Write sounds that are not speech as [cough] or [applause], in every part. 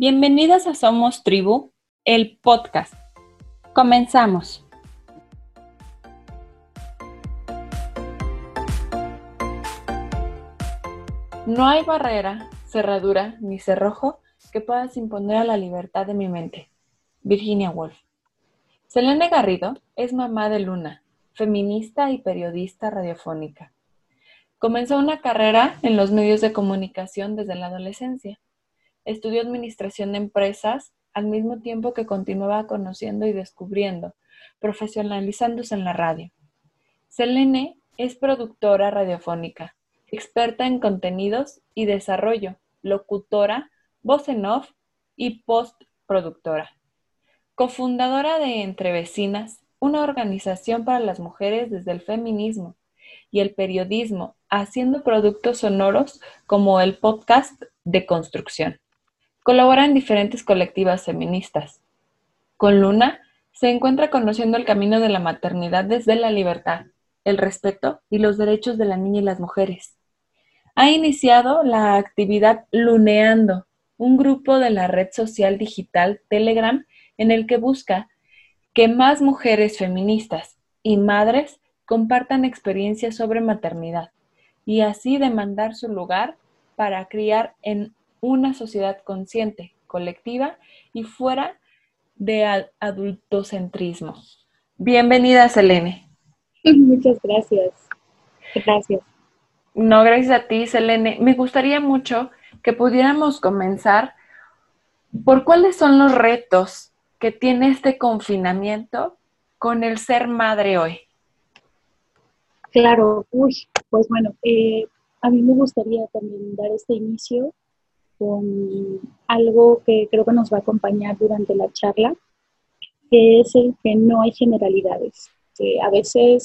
Bienvenidas a Somos Tribu, el podcast. Comenzamos. No hay barrera, cerradura ni cerrojo que puedas imponer a la libertad de mi mente. Virginia Woolf. Selene Garrido es mamá de Luna, feminista y periodista radiofónica. Comenzó una carrera en los medios de comunicación desde la adolescencia. Estudió administración de empresas al mismo tiempo que continuaba conociendo y descubriendo, profesionalizándose en la radio. Selene es productora radiofónica, experta en contenidos y desarrollo, locutora, voz en off y postproductora. Cofundadora de Entre Vecinas, una organización para las mujeres desde el feminismo y el periodismo, haciendo productos sonoros como el podcast de construcción. Colabora en diferentes colectivas feministas. Con Luna se encuentra conociendo el camino de la maternidad desde la libertad, el respeto y los derechos de la niña y las mujeres. Ha iniciado la actividad Luneando, un grupo de la red social digital Telegram en el que busca que más mujeres feministas y madres compartan experiencias sobre maternidad y así demandar su lugar para criar en una sociedad consciente, colectiva y fuera de adultocentrismo. Bienvenida, Selene. [laughs] Muchas gracias. Gracias. No, gracias a ti, Selene. Me gustaría mucho que pudiéramos comenzar por cuáles son los retos que tiene este confinamiento con el ser madre hoy. Claro, uy, pues bueno, eh, a mí me gustaría también dar este inicio con algo que creo que nos va a acompañar durante la charla, que es el que no hay generalidades. Que a veces,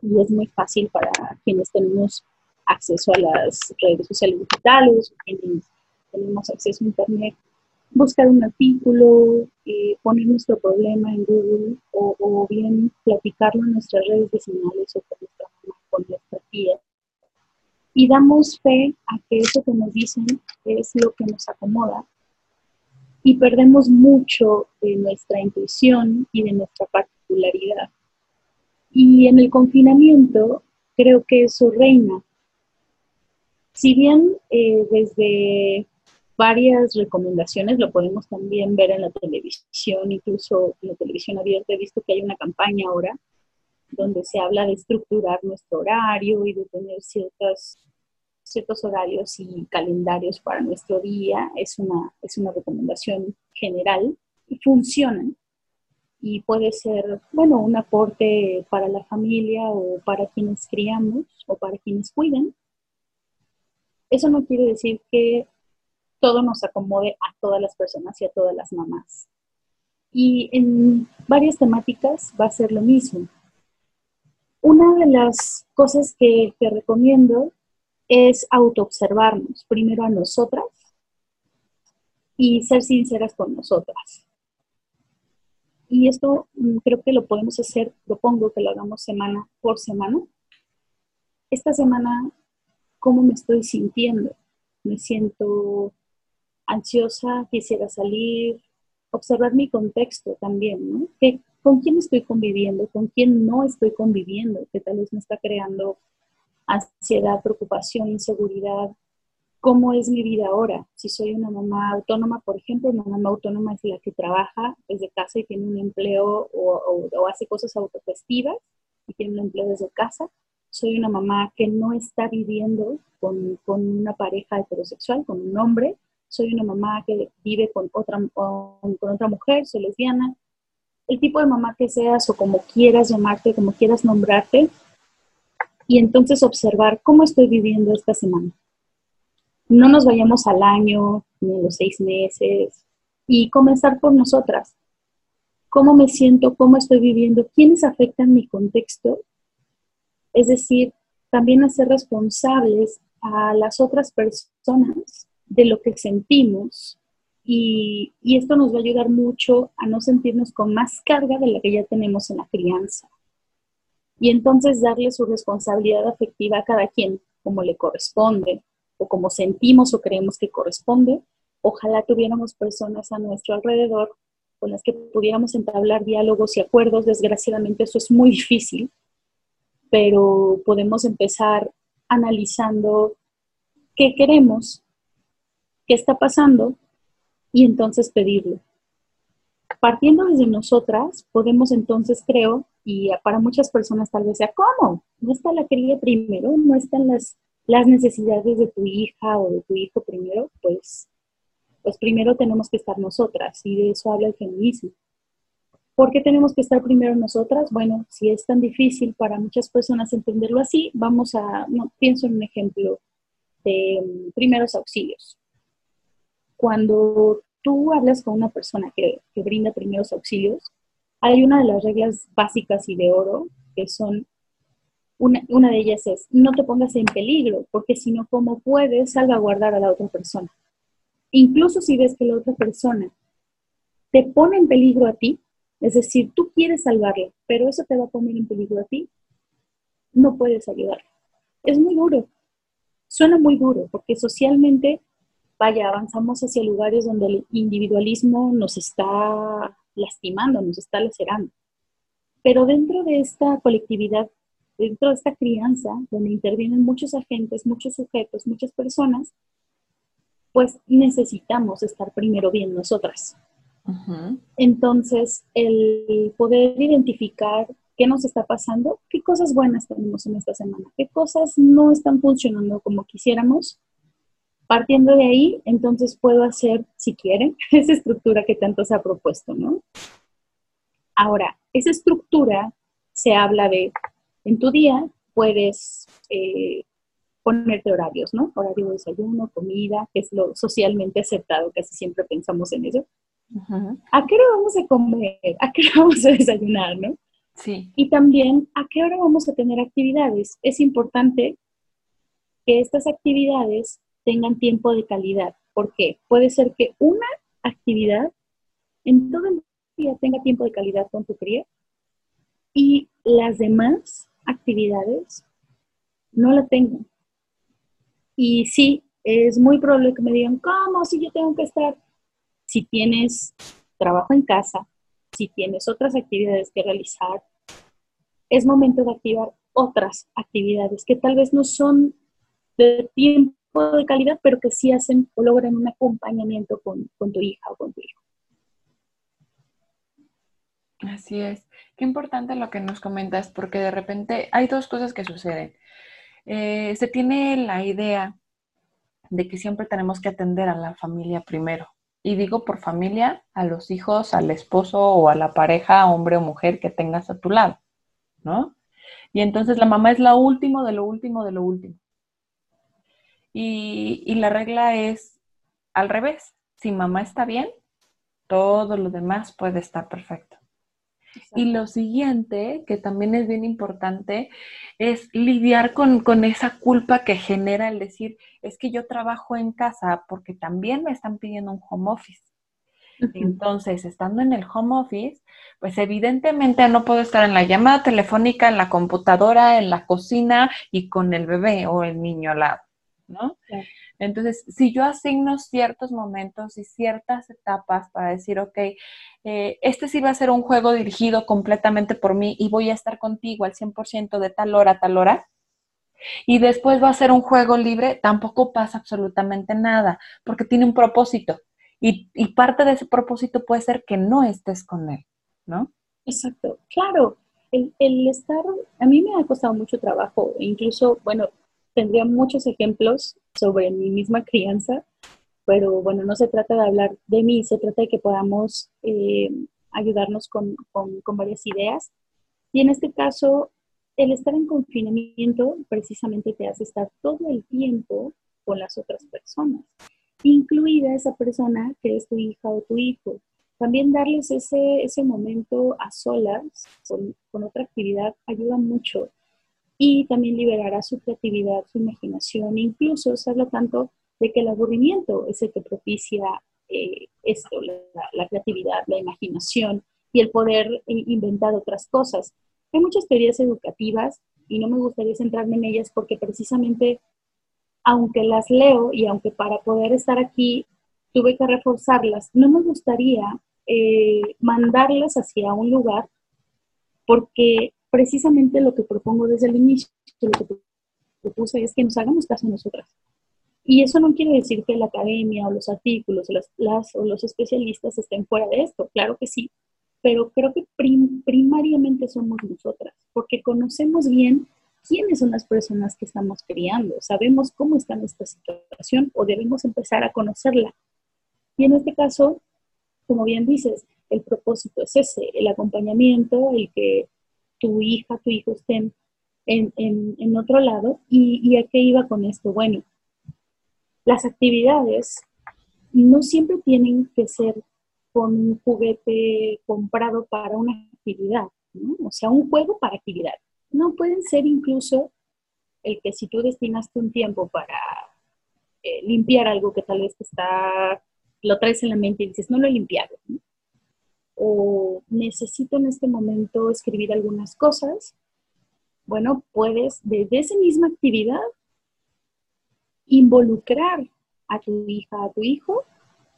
y es muy fácil para quienes tenemos acceso a las redes sociales digitales, quienes tenemos acceso a Internet, buscar un artículo, eh, poner nuestro problema en Google o, bien platicarlo en nuestras redes vecinales o con nuestra nuestra tía y damos fe a que eso que nos dicen es lo que nos acomoda y perdemos mucho de nuestra intuición y de nuestra particularidad. Y en el confinamiento creo que eso reina. Si bien eh, desde varias recomendaciones, lo podemos también ver en la televisión, incluso en la televisión abierta, he visto que hay una campaña ahora donde se habla de estructurar nuestro horario y de tener ciertas, ciertos horarios y calendarios para nuestro día. Es una, es una recomendación general y funcionan. Y puede ser, bueno, un aporte para la familia o para quienes criamos o para quienes cuidan. Eso no quiere decir que todo nos acomode a todas las personas y a todas las mamás. Y en varias temáticas va a ser lo mismo. Una de las cosas que, recomiendo es autoobservarnos, primero a nosotras y ser sinceras con nosotras. Y esto mm, creo que lo podemos hacer, propongo que lo hagamos semana por semana. Esta semana, ¿cómo me estoy sintiendo? Me siento ansiosa, quisiera salir, observar mi contexto también, ¿no? Con quién estoy conviviendo, con quién no estoy conviviendo, que tal vez me está creando ansiedad, preocupación, inseguridad. ¿Cómo es mi vida ahora? Si soy una mamá autónoma, por ejemplo, una mamá autónoma es la que trabaja desde casa y tiene un empleo o, hace cosas autofestivas y tiene un empleo desde casa. Soy una mamá que no está viviendo con, una pareja heterosexual, con un hombre. Soy una mamá que vive con otra, con otra mujer, soy lesbiana el tipo de mamá que seas o como quieras llamarte, como quieras nombrarte, y entonces observar cómo estoy viviendo esta semana. No nos vayamos al año ni a los seis meses y comenzar por nosotras. ¿Cómo me siento? ¿Cómo estoy viviendo? ¿Quiénes afectan mi contexto? Es decir, también hacer responsables a las otras personas de lo que sentimos y, esto nos va a ayudar mucho a no sentirnos con más carga de la que ya tenemos en la crianza. Y entonces darle su responsabilidad afectiva a cada quien, como le corresponde, o como sentimos o creemos que corresponde, ojalá tuviéramos personas a nuestro alrededor con las que pudiéramos entablar diálogos y acuerdos. Desgraciadamente eso es muy difícil, pero podemos empezar analizando qué queremos, qué está pasando y entonces pedirlo. Partiendo desde nosotras, podemos entonces, creo, y para muchas personas tal vez sea, ¿cómo? No está la querida primero, no están las, las necesidades de tu hija o de tu hijo primero, pues, pues primero tenemos que estar nosotras y de eso habla el feminismo. ¿Por qué tenemos que estar primero nosotras? Bueno, si es tan difícil para muchas personas entenderlo así, vamos a, no, pienso en un ejemplo de um, primeros auxilios. Cuando tú hablas con una persona que, que brinda primeros auxilios, hay una de las reglas básicas y de oro que son, una, una de ellas es, no te pongas en peligro, porque si no, ¿cómo puedes salvaguardar a la otra persona? Incluso si ves que la otra persona te pone en peligro a ti, es decir, tú quieres salvarla, pero eso te va a poner en peligro a ti, no puedes ayudarla. Es muy duro, suena muy duro, porque socialmente, vaya, avanzamos hacia lugares donde el individualismo nos está lastimando, nos está lacerando. Pero dentro de esta colectividad, dentro de esta crianza, donde intervienen muchos agentes, muchos sujetos, muchas personas, pues necesitamos estar primero bien nosotras. Entonces, el poder identificar qué nos está pasando, qué cosas buenas tenemos en esta semana, qué cosas no están funcionando como quisiéramos. Partiendo de ahí, entonces puedo hacer, si quieren, [laughs] esa estructura que tanto se ha propuesto, ¿no? Ahora, esa estructura se habla de, en tu día puedes eh, ponerte horarios, ¿no? Horario de desayuno, comida, que es lo socialmente aceptado, casi siempre pensamos en eso. ¿A qué hora vamos a comer? ¿A qué hora [laughs] vamos a desayunar, no? Sí. Y también, ¿a qué hora vamos a tener actividades? Es importante que estas actividades tengan tiempo de calidad. ¿Por qué? Puede ser que una actividad en todo el día tenga tiempo de calidad con tu cría y las demás actividades no la tengan. Y sí, es muy probable que me digan, ¿cómo? Si yo tengo que estar si tienes trabajo en casa, si tienes otras actividades que realizar, es momento de activar otras actividades que tal vez no son de tiempo de calidad, pero que sí hacen o logran un acompañamiento con, tu hija o con tu hijo. Así es. Qué importante lo que nos comentas, porque de repente hay dos cosas que suceden. Eh, se tiene la idea de que siempre tenemos que atender a la familia primero, y digo por familia, a los hijos, al esposo o a la pareja, hombre o mujer que tengas a tu lado, ¿no? Y entonces la mamá es lo último de lo último de lo último. Y, y la regla es al revés. Si mamá está bien, todo lo demás puede estar perfecto. Y lo siguiente, que también es bien importante, es lidiar con, esa culpa que genera el decir, es que yo trabajo en casa porque también me están pidiendo un home office. Entonces, estando en el home office, pues evidentemente no puedo estar en la llamada telefónica, en la computadora, en la cocina y con el bebé o el niño al lado, ¿no? Entonces, si yo asigno ciertos momentos y ciertas etapas para decir, ok, eh, este sí va a ser un juego dirigido completamente por mí y voy a estar contigo al 100% de tal hora a tal hora, y después va a ser un juego libre, tampoco pasa absolutamente nada, porque tiene un propósito. Y, y parte de ese propósito puede ser que no estés con él, ¿no? Exacto, claro. El, el, estar, a mí me ha costado mucho trabajo, incluso, bueno, tendría muchos ejemplos sobre mi misma crianza, pero bueno, no se trata de hablar de mí, se trata de que podamos eh, ayudarnos con, con, con varias ideas. Y en este caso, el estar en confinamiento precisamente te hace estar todo el tiempo con las otras personas, incluida esa persona que es tu hija o tu hijo. También darles ese, ese momento a solas con, con otra actividad ayuda mucho y también liberará su creatividad, su imaginación. Incluso se habla tanto de que el aburrimiento es el que propicia eh, esto, la, creatividad, la imaginación y el poder inventar otras cosas. Hay muchas teorías educativas y no me gustaría centrarme en ellas porque precisamente, aunque las leo y aunque para poder estar aquí tuve que reforzarlas. No me gustaría eh, mandarlas hacia un lugar porque precisamente lo que propongo desde el inicio, lo que propuse es que nos hagamos caso nosotras. Y eso no quiere decir que la academia o los artículos o, las, o los especialistas estén fuera de esto, claro que sí, pero creo que primariamente somos nosotras, porque conocemos bien quiénes son las personas que estamos criando, sabemos cómo está nuestra situación o debemos empezar a conocerla. Y en este caso, como bien dices, el propósito es ese, el acompañamiento, el que tu hija, tu hijo estén en, en, otro lado. ¿Y, ¿Y a qué iba con esto? Bueno, las actividades no siempre tienen que ser con un juguete comprado para una actividad, ¿no? o sea, un juego para actividad. No pueden ser incluso el que si tú destinaste un tiempo para eh, limpiar algo que tal vez está, lo traes en la mente y dices, no lo he limpiado. O necesito en este momento escribir algunas cosas. Bueno, puedes desde esa misma actividad involucrar a tu hija, a tu hijo,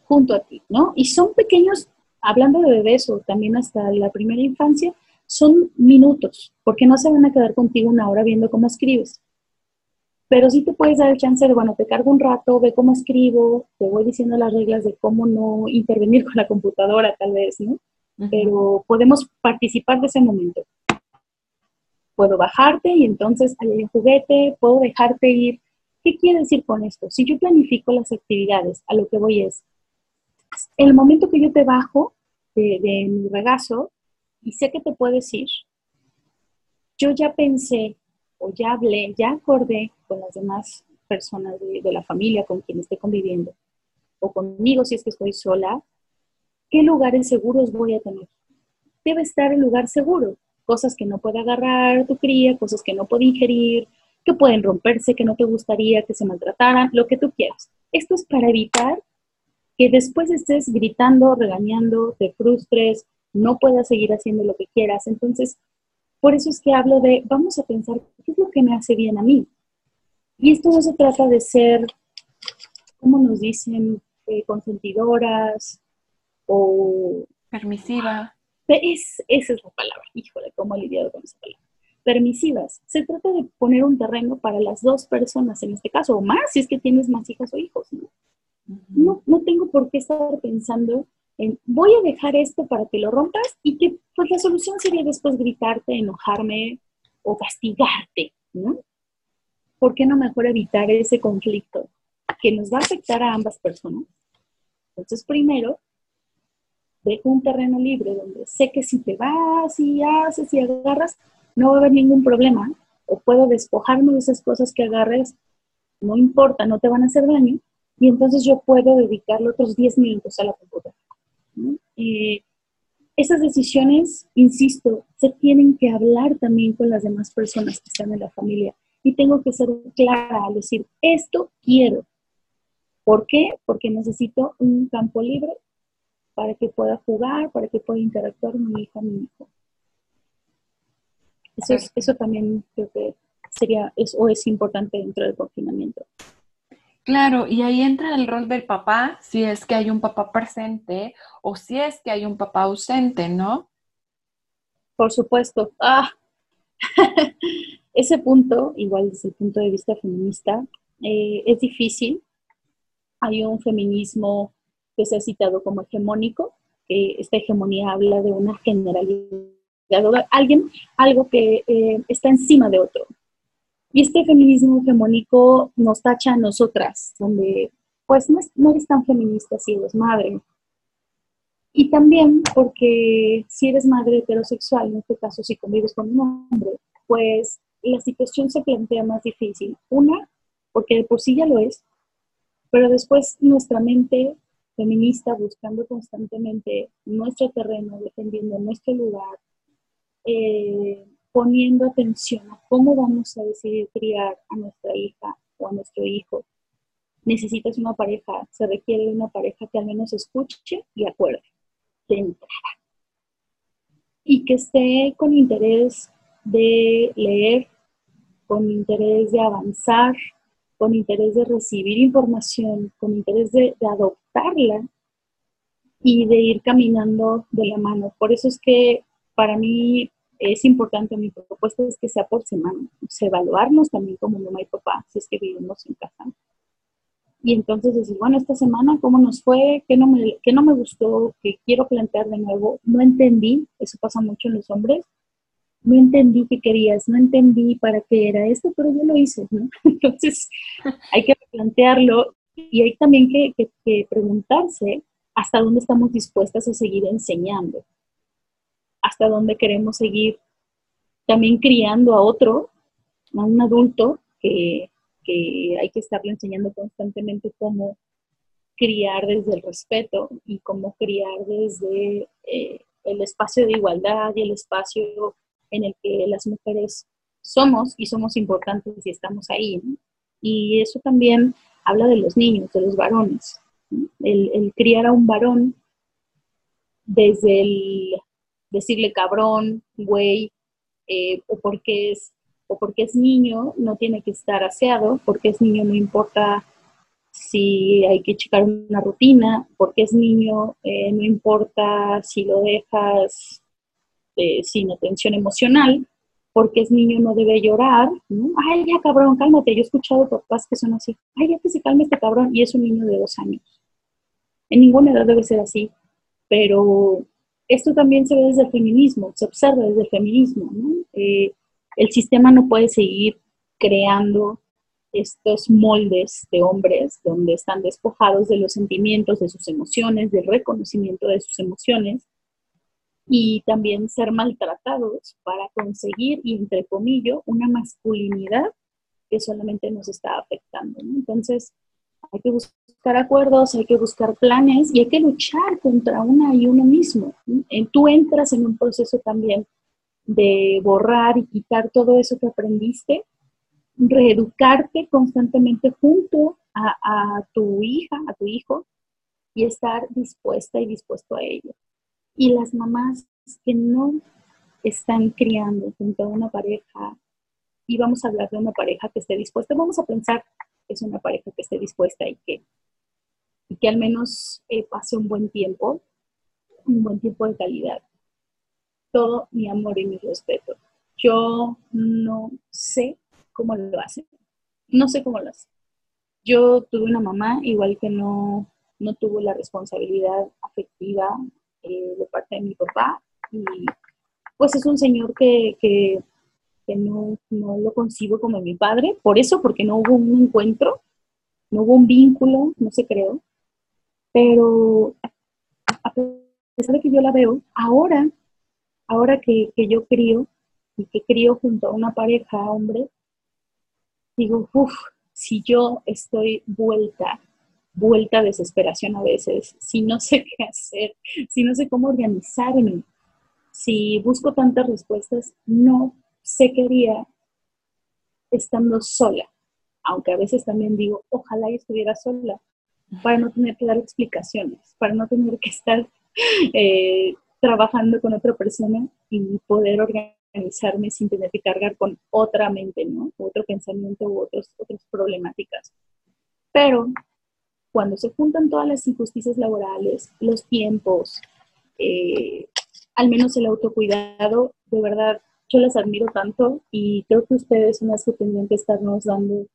junto a ti, ¿no? Y son pequeños, hablando de bebés o también hasta la primera infancia, son minutos, porque no se van a quedar contigo una hora viendo cómo escribes. Pero sí te puedes dar el chance de, bueno, te cargo un rato, ve cómo escribo, te voy diciendo las reglas de cómo no intervenir [laughs] con la computadora, tal vez, ¿no? Pero podemos participar de ese momento. Puedo bajarte y entonces hay un juguete, puedo dejarte ir ¿Qué quiere decir con esto? Si yo planifico las actividades, a lo que voy es, el momento que yo te bajo de, mi regazo y sé que te puedes ir, yo ya pensé o ya hablé, ya acordé con las demás personas de, la familia con quien esté conviviendo o conmigo si es que estoy sola, qué lugares seguros voy a tener. Debe estar el lugar seguro, cosas que no puede agarrar tu cría, cosas que no puede ingerir, que pueden romperse, que no te gustaría que se maltrataran, lo que tú quieras. Esto es para evitar que después estés gritando, regañando, te frustres, no puedas seguir haciendo lo que quieras. Entonces, por eso es que hablo de, vamos a pensar, ¿qué es lo que me hace bien a mí? Y esto no se trata de ser, ¿cómo nos dicen? Eh, consentidoras o... Permisiva. Es, esa es la palabra, híjole, cómo he lidiado con esa palabra permisivas. Se trata de poner un terreno para las dos personas en este caso, o más si es que tienes más hijas o hijos. ¿no? No, tengo por qué estar pensando en voy a dejar esto para que lo rompas y que pues la solución sería después gritarte, enojarme o castigarte. ¿no? ¿Por qué no mejor evitar ese conflicto que nos va a afectar a ambas personas? Entonces, primero, dejo un terreno libre donde sé que si te vas y haces y agarras, no va a haber ningún problema, o puedo despojarme de esas cosas que agarres, no importa, no te van a hacer daño, y entonces yo puedo dedicarle otros 10 minutos a la computadora. esas decisiones, insisto, se tienen que hablar también con las demás personas que están en la familia. Y tengo que ser clara al decir, esto quiero. ¿Por qué? Porque necesito un campo libre para que pueda jugar, para que pueda interactuar mi hija, mi hijo. Eso, eso también creo que sería es, o es importante dentro del confinamiento. Claro, y ahí entra el rol del papá, si es que hay un papá presente o si es que hay un papá ausente, ¿no? Por supuesto. Ah, [laughs] ese punto, igual desde el punto de vista feminista, eh, es difícil. Hay un feminismo que se ha citado como hegemónico, que esta hegemonía habla de una generalidad alguien, algo que eh, está encima de otro. Y este feminismo hegemónico nos tacha a nosotras, donde pues no, no eres tan feminista si eres madre. Y también porque si eres madre heterosexual, en este caso si convives con un hombre, pues la situación se plantea más difícil. Una, porque de por sí ya lo es, pero después nuestra mente feminista buscando constantemente nuestro terreno, defendiendo nuestro lugar, eh, poniendo atención a cómo vamos a decidir criar a nuestra hija o a nuestro hijo. Necesitas una pareja, se requiere una pareja que al menos escuche y acuerde de entrada. Y que esté con interés de leer, con interés de avanzar, con interés de recibir información, con interés de, de aceptarla y de ir caminando de la mano. Por eso es que para mí es importante, mi propuesta es que sea por semana, evaluarnos también como mamá y papá, si es que vivimos en casa. Y entonces decir, bueno, esta semana, ¿cómo nos fue? ¿Qué no me, qué no me gustó? ¿Qué quiero plantear de nuevo? No entendí, eso pasa mucho en los hombres, no entendí qué querías, no entendí para qué era esto, pero yo lo hice, ¿no? [laughs] Entonces [laughs] hay que plantearlo y hay también que, que preguntarse hasta dónde estamos dispuestas a seguir enseñando, hasta dónde queremos seguir también criando a otro, a un adulto que, hay que estarle enseñando constantemente cómo criar desde el respeto y cómo criar desde eh, el espacio de igualdad y el espacio en el que las mujeres somos y somos importantes y estamos ahí. Y eso también habla de los niños, de los varones el, criar a un varón desde el decirle cabrón, güey, eh, o porque es o porque es niño no tiene que estar aseado, porque es niño no importa si hay que checar una rutina, porque es niño eh, no importa si lo dejas eh, sin atención emocional, porque es niño no debe llorar, Ay, ya cabrón, cálmate. Yo he escuchado papás que son así, ay, ya que se calme este cabrón, y es un niño de dos años. En ninguna edad debe ser así, pero esto también se ve desde el feminismo, se observa desde el feminismo. Eh, el sistema no puede seguir creando estos moldes de hombres donde están despojados de los sentimientos, de sus emociones, del reconocimiento de sus emociones y también ser maltratados para conseguir, y entre comillas, una masculinidad que solamente nos está afectando. Entonces, hay que buscar acuerdos, hay que buscar planes y hay que luchar contra una y uno mismo. Tú entras en un proceso también de borrar y quitar todo eso que aprendiste, reeducarte constantemente junto a, a tu hija, a tu hijo, y estar dispuesta y dispuesto a ello. Y las mamás que no están criando junto a una pareja, y vamos a hablar de una pareja que esté dispuesta, vamos a pensar es una pareja que esté dispuesta y que, y que al menos eh, pase un buen tiempo, un buen tiempo de calidad. Todo mi amor y mi respeto. Yo no sé cómo lo hacen. No sé cómo lo hacen. Yo tuve una mamá, igual que no, no tuvo la responsabilidad afectiva eh, de parte de mi papá. Y pues es un señor que, que que no, no lo concibo como mi padre, por eso, porque no hubo un encuentro, no hubo un vínculo, no se creó, pero a pesar de que yo la veo, ahora, ahora que, que yo crío y que crío junto a una pareja, hombre, digo, uff, si yo estoy vuelta, vuelta a desesperación a veces, si no sé [laughs] qué hacer, si no sé cómo organizarme, si busco tantas respuestas, no se quería estando sola, aunque a veces también digo, ojalá yo estuviera sola, para no tener que dar explicaciones, para no tener que estar [laughs] eh, trabajando con otra persona y poder organizarme sin tener que cargar con otra mente, ¿no? Otro pensamiento u otros, otras problemáticas. Pero cuando se juntan todas las injusticias laborales, los tiempos, eh, al menos el autocuidado, de verdad yo las admiro tanto y creo que ustedes son las que tendrían que estarnos dando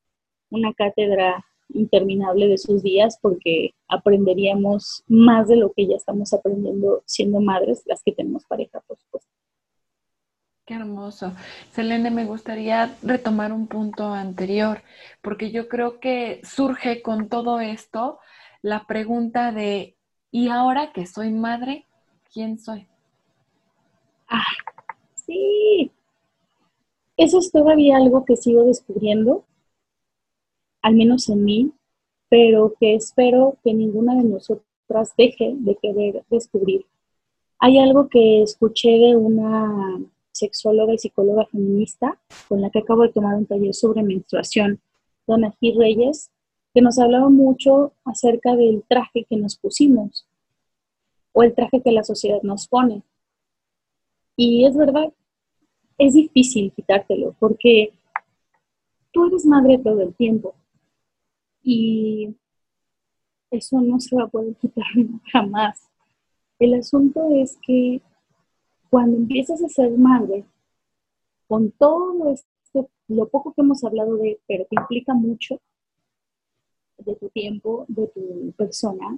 una cátedra interminable de sus días porque aprenderíamos más de lo que ya estamos aprendiendo siendo madres, las que tenemos pareja, por supuesto. Qué hermoso. Selene, me gustaría retomar un punto anterior, porque yo creo que surge con todo esto la pregunta de, ¿y ahora que soy madre, quién soy? Ah, Sí, eso es todavía algo que sigo descubriendo, al menos en mí, pero que espero que ninguna de nosotras deje de querer descubrir. Hay algo que escuché de una sexóloga y psicóloga feminista con la que acabo de tomar un taller sobre menstruación, Dona G. Reyes, que nos hablaba mucho acerca del traje que nos pusimos o el traje que la sociedad nos pone. Y es verdad, es difícil quitártelo porque tú eres madre todo el tiempo. Y eso no se va a poder quitar [laughs] jamás. El asunto es que cuando empiezas a ser madre, con todo esto, lo poco que hemos hablado de, pero que implica mucho de tu tiempo, de tu persona,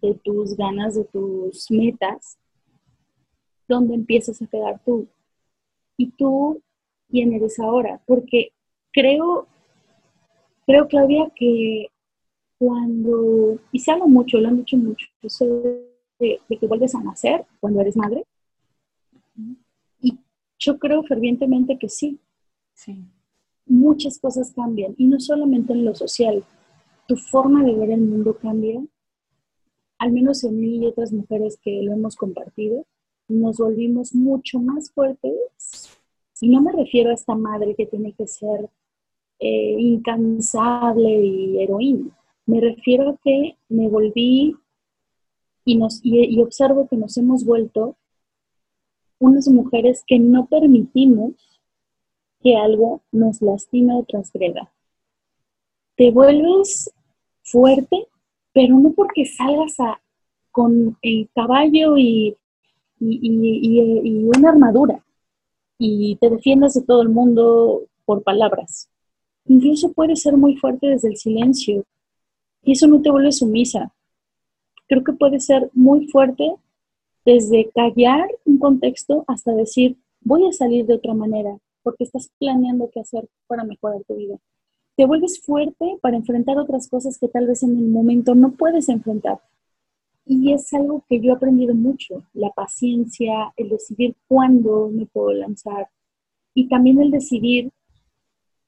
de tus ganas, de tus metas, ¿dónde empiezas a quedar tú? Y tú, ¿quién eres ahora? Porque creo, creo, Claudia, que cuando, y se habla mucho, lo han dicho mucho, de, que vuelves a nacer cuando eres madre. Y yo creo fervientemente que sí. Sí. Muchas cosas cambian, y no solamente en lo social. Tu forma de ver el mundo cambia, al menos en mí y otras mujeres que lo hemos compartido, nos volvimos mucho más fuertes. Y no me refiero a esta madre que tiene que ser eh, incansable y heroína. Me refiero a que me volví y, nos, y, observo que nos hemos vuelto unas mujeres que no permitimos que algo nos lastime o transgreda. Te vuelves fuerte, pero no porque salgas a, con el caballo y, y, una armadura y te defiendas de todo el mundo por palabras. Incluso puede ser muy fuerte desde el silencio y eso no te vuelve sumisa, creo que puede ser muy fuerte desde callar un contexto hasta decir, voy a salir de otra manera, porque estás planeando qué hacer para mejorar tu vida. Te vuelves fuerte para enfrentar otras cosas que tal vez en el momento no puedes enfrentar. Y es algo que yo he aprendido mucho, la paciencia, el decidir cuándo me puedo lanzar y también el decidir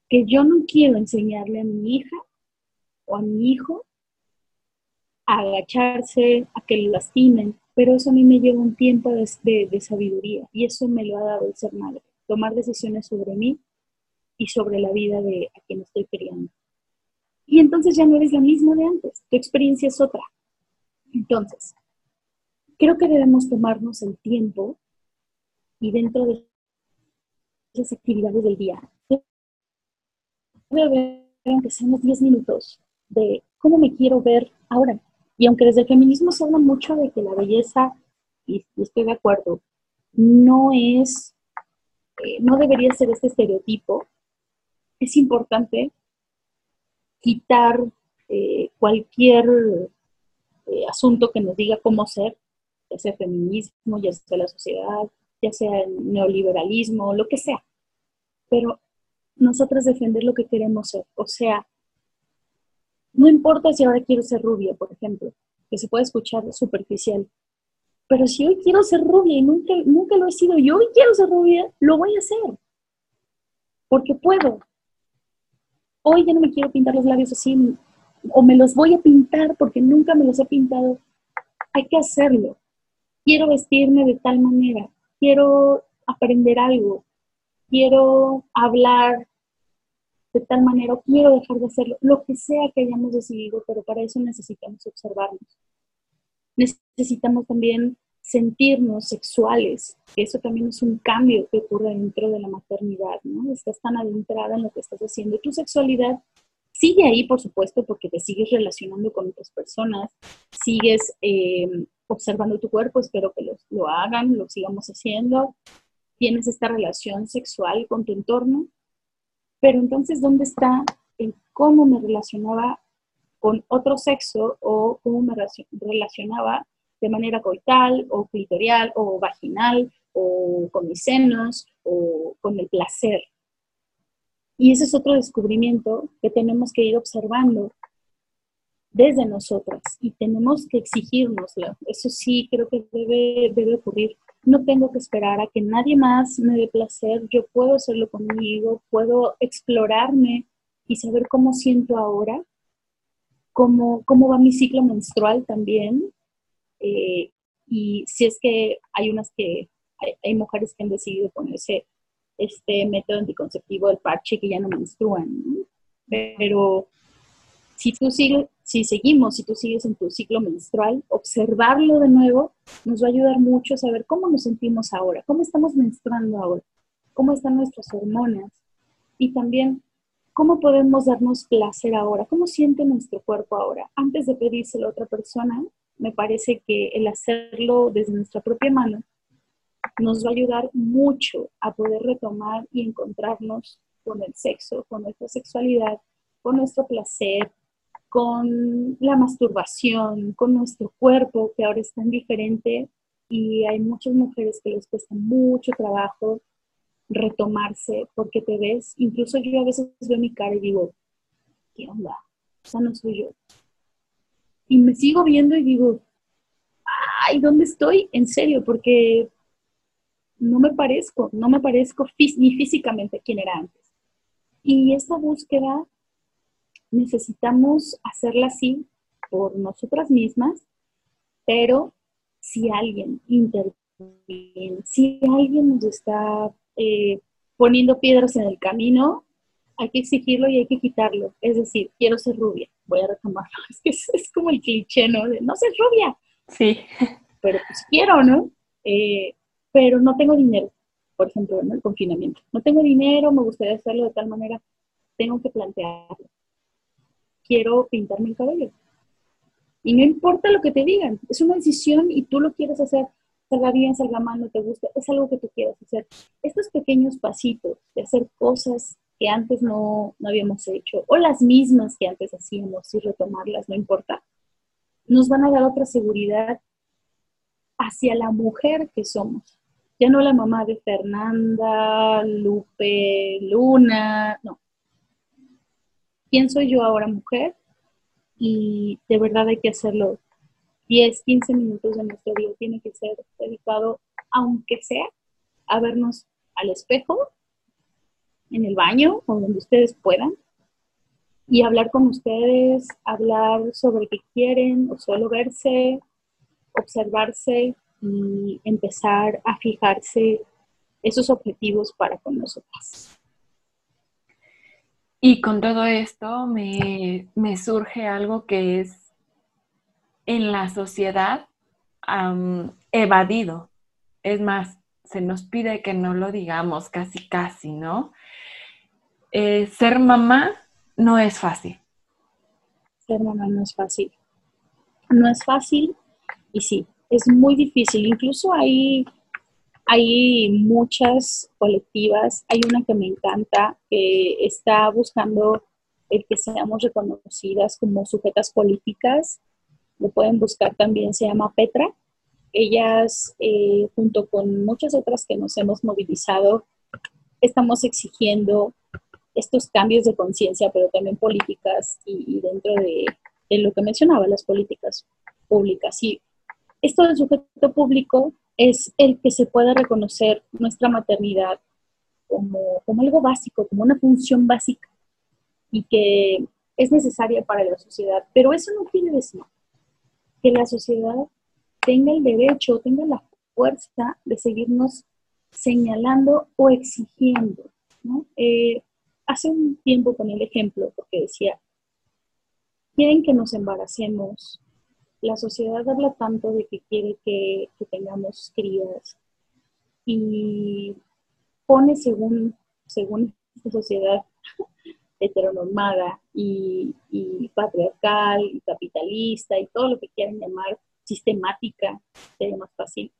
que yo no quiero enseñarle a mi hija o a mi hijo agacharse, a que lo lastimen, pero eso a mí me lleva un tiempo de, sabiduría y eso me lo ha dado el ser madre, tomar decisiones sobre mí y sobre la vida de a quien estoy criando. Y entonces ya no eres la misma de antes, tu experiencia es otra. Entonces, creo que debemos tomarnos el tiempo y dentro de esas actividades del día, debe haber, aunque seamos 10 minutos, de cómo me quiero ver ahora, y aunque desde el feminismo se habla mucho de que la belleza, y, estoy de acuerdo, no es, eh, no debería ser este estereotipo, es importante quitar eh, cualquier eh, asunto que nos diga cómo ser, ya sea feminismo, ya sea la sociedad, ya sea el neoliberalismo, lo que sea. Pero nosotros defender lo que queremos ser, o sea, no importa si ahora quiero ser rubia, por ejemplo, que se puede escuchar superficial. Pero si hoy quiero ser rubia y nunca, nunca lo he sido y hoy quiero ser rubia, lo voy a hacer. Porque puedo. Hoy ya no me quiero pintar los labios así o me los voy a pintar porque nunca me los he pintado. Hay que hacerlo. Quiero vestirme de tal manera. Quiero aprender algo. Quiero hablar de tal manera, o quiero dejar de hacerlo, lo que sea que hayamos decidido, pero para eso necesitamos observarnos. Necesitamos también sentirnos sexuales, eso también es un cambio que ocurre dentro de la maternidad, ¿no? Estás tan adentrada en lo que estás haciendo. Tu sexualidad sigue ahí, por supuesto, porque te sigues relacionando con otras personas, sigues eh, observando tu cuerpo, espero que lo, lo hagan, lo sigamos haciendo. Tienes esta relación sexual con tu entorno, pero entonces, ¿dónde está el cómo me relacionaba con otro sexo o cómo me relacionaba de manera coital o clitorial o vaginal o con mis senos o con el placer? Y ese es otro descubrimiento que tenemos que ir observando desde nosotras y tenemos que exigirnoslo. Eso sí creo que debe, debe ocurrir no tengo que esperar a que nadie más me dé placer, yo puedo hacerlo conmigo, puedo explorarme y saber cómo siento ahora, cómo, cómo va mi ciclo menstrual también. Eh, y si es que hay unas que, hay, mujeres que han decidido ponerse este método anticonceptivo del parche que ya no menstruan, pero si tú sigues, si seguimos, si tú sigues en tu ciclo menstrual, observarlo de nuevo nos va a ayudar mucho a saber cómo nos sentimos ahora, cómo estamos menstruando ahora, cómo están nuestras hormonas y también ¿cómo podemos darnos placer ahora? ¿Cómo siente nuestro cuerpo ahora? Antes de pedírselo a otra persona, me parece que el hacerlo desde nuestra propia mano nos va a ayudar mucho a poder retomar y encontrarnos con el sexo, con nuestra sexualidad, con nuestro placer, con la masturbación, con nuestro cuerpo, que ahora es tan diferente y hay muchas mujeres que les cuesta mucho trabajo retomarse porque te ves, incluso yo a veces veo mi cara y digo, ¿qué onda? Esa no soy yo. Y me sigo viendo y digo, ay, ¿dónde estoy? En serio, porque no me parezco, no me parezco ni físicamente quien era antes. Y esta búsqueda necesitamos hacerla así por nosotras mismas, pero si alguien interviene, si alguien nos está eh, poniendo piedras en el camino, hay que exigirlo y hay que quitarlo. Es decir, quiero ser rubia, voy a retomarlo. [laughs] Es que es, como el cliché, ¿no? De no ser rubia. Sí. Pero pues quiero, ¿no? Eh, pero no tengo dinero, por ejemplo, en el confinamiento. No tengo dinero, me gustaría hacerlo de tal manera, tengo que plantearlo. Quiero pintarme el cabello. Y no importa lo que te digan, es una decisión y tú lo quieres hacer, salga bien, salga mal, no te gusta, es algo que tú quieres hacer. Estos pequeños pasitos de hacer cosas que antes no, no habíamos hecho, o las mismas que antes hacíamos y retomarlas, no importa, nos van a dar otra seguridad hacia la mujer que somos ya no la mamá de Fernanda, Lupe, Luna, no. ¿Quién soy yo ahora mujer? Y de verdad hay que hacerlo 10, 15 minutos de nuestro día. Tiene que ser dedicado, aunque sea, a vernos al espejo, en el baño o donde ustedes puedan, y hablar con ustedes, hablar sobre qué quieren o solo verse, observarse y empezar a fijarse esos objetivos para con nosotras. Y con todo esto me, surge algo que es en la sociedad evadido. Es más, se nos pide que no lo digamos casi, casi, ¿no? Eh, ser mamá no es fácil. Ser mamá no es fácil. No es fácil y sí, es muy difícil. Incluso hay, hay muchas colectivas, hay una que me encanta, que está buscando el que seamos reconocidas como sujetas políticas. Lo pueden buscar también, se llama Petra. Ellas, eh, junto con muchas otras que nos hemos movilizado, estamos exigiendo estos cambios de conciencia, pero también políticas y, dentro de, de, lo que mencionaba, las políticas públicas. Y esto del sujeto público es el que se pueda reconocer nuestra maternidad como, como algo básico, como una función básica y que es necesaria para la sociedad. Pero eso no quiere decir que la sociedad tenga el derecho, tenga la fuerza de seguirnos señalando o exigiendo. Eh, hace un tiempo con el ejemplo, porque decía, quieren que nos embaracemos, la sociedad habla tanto de que quiere que, tengamos crías y pone según, según esta sociedad [laughs] heteronormada y, patriarcal y capitalista y todo lo que quieran llamar sistemática, sería más fácil.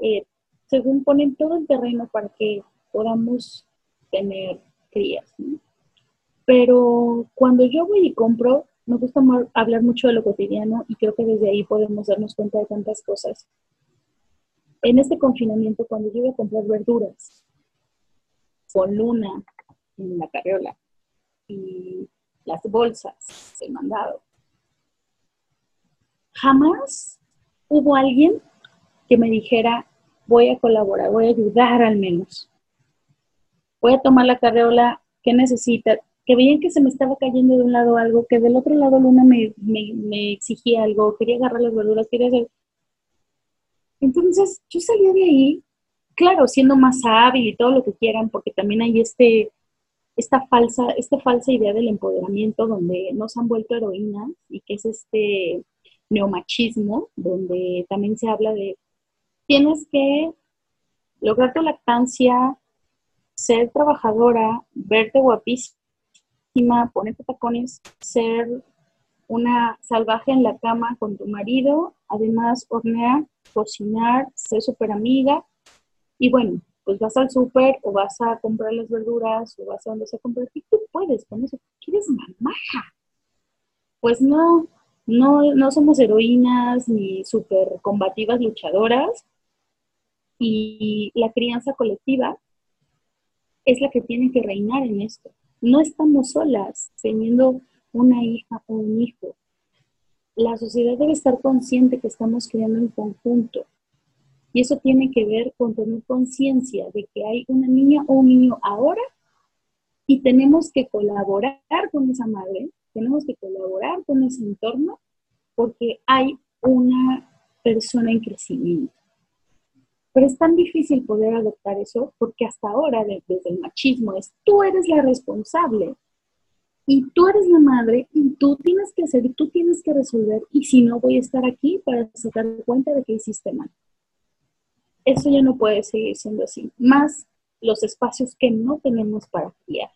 Eh, según ponen todo el terreno para que podamos tener crías. Pero cuando yo voy y compro, me gusta hablar mucho de lo cotidiano y creo que desde ahí podemos darnos cuenta de tantas cosas. En este confinamiento, cuando yo iba a comprar verduras con luna en la carriola y las bolsas, el mandado, jamás hubo alguien que me dijera, voy a colaborar, voy a ayudar al menos. Voy a tomar la carriola, ¿qué necesita? Que veían que se me estaba cayendo de un lado algo, que del otro lado Luna me, me, exigía algo, quería agarrar las verduras, quería hacer... Entonces yo salía de ahí, claro, siendo más hábil y todo lo que quieran, porque también hay este, esta, falsa, esta falsa idea del empoderamiento donde nos han vuelto heroínas y que es este neomachismo, donde también se habla de tienes que lograr tu lactancia, ser trabajadora, verte guapísima guapísima, ponerte tacones, ser una salvaje en la cama con tu marido, además hornear, cocinar, ser súper amiga y bueno, pues vas al súper o vas a comprar las verduras o vas a donde se comprar y tú puedes con eso, quieres mamá. Pues no, no, no somos heroínas ni súper combativas luchadoras y la crianza colectiva es la que tiene que reinar en esto. No estamos solas teniendo una hija o un hijo. La sociedad debe estar consciente que estamos criando en conjunto. Y eso tiene que ver con tener conciencia de que hay una niña o un niño ahora y tenemos que colaborar con esa madre, tenemos que colaborar con ese entorno porque hay una persona en crecimiento. Pero es tan difícil poder adoptar eso porque hasta ahora, desde el machismo, es tú eres la responsable y tú eres la madre y tú tienes que hacer y tú tienes que resolver y si no voy a estar aquí para sacar cuenta de que hiciste mal. Eso ya no puede seguir siendo así. Más los espacios que no tenemos para criar.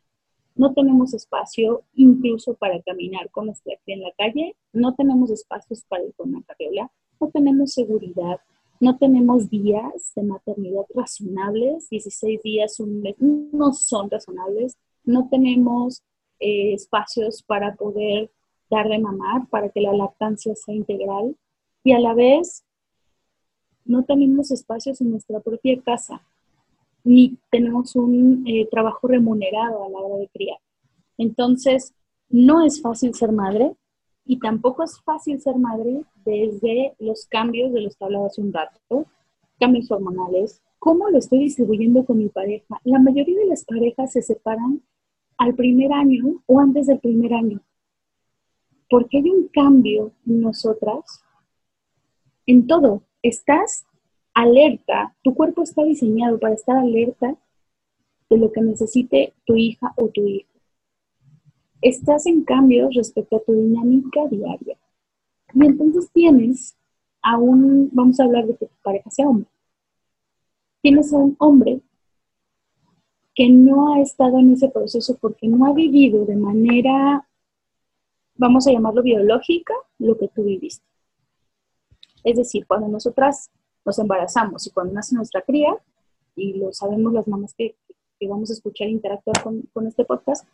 No tenemos espacio incluso para caminar con nuestra en la calle, no tenemos espacios para ir con una carriola, no tenemos seguridad, no tenemos días de maternidad razonables, 16 días, un mes, no son razonables, no tenemos eh, espacios para poder dar de mamar, para que la lactancia sea integral y a la vez no tenemos espacios en nuestra propia casa, ni tenemos un eh, trabajo remunerado a la hora de criar. Entonces, no es fácil ser madre y tampoco es fácil ser madre desde los cambios de los que hablaba hace un rato, cambios hormonales, cómo lo estoy distribuyendo con mi pareja. La mayoría de las parejas se separan al primer año o antes del primer año. Porque hay un cambio en nosotras, en todo. Estás alerta, tu cuerpo está diseñado para estar alerta de lo que necesite tu hija o tu hijo. Estás en cambio respecto a tu dinámica diaria. Y entonces tienes a un, vamos a hablar de que tu pareja sea hombre. Tienes a un hombre que no ha estado en ese proceso porque no ha vivido de manera, vamos a llamarlo biológica, lo que tú viviste. Es decir, cuando nosotras nos embarazamos y cuando nace nuestra cría, y lo sabemos las mamás que, vamos a escuchar e interactuar con, este podcast,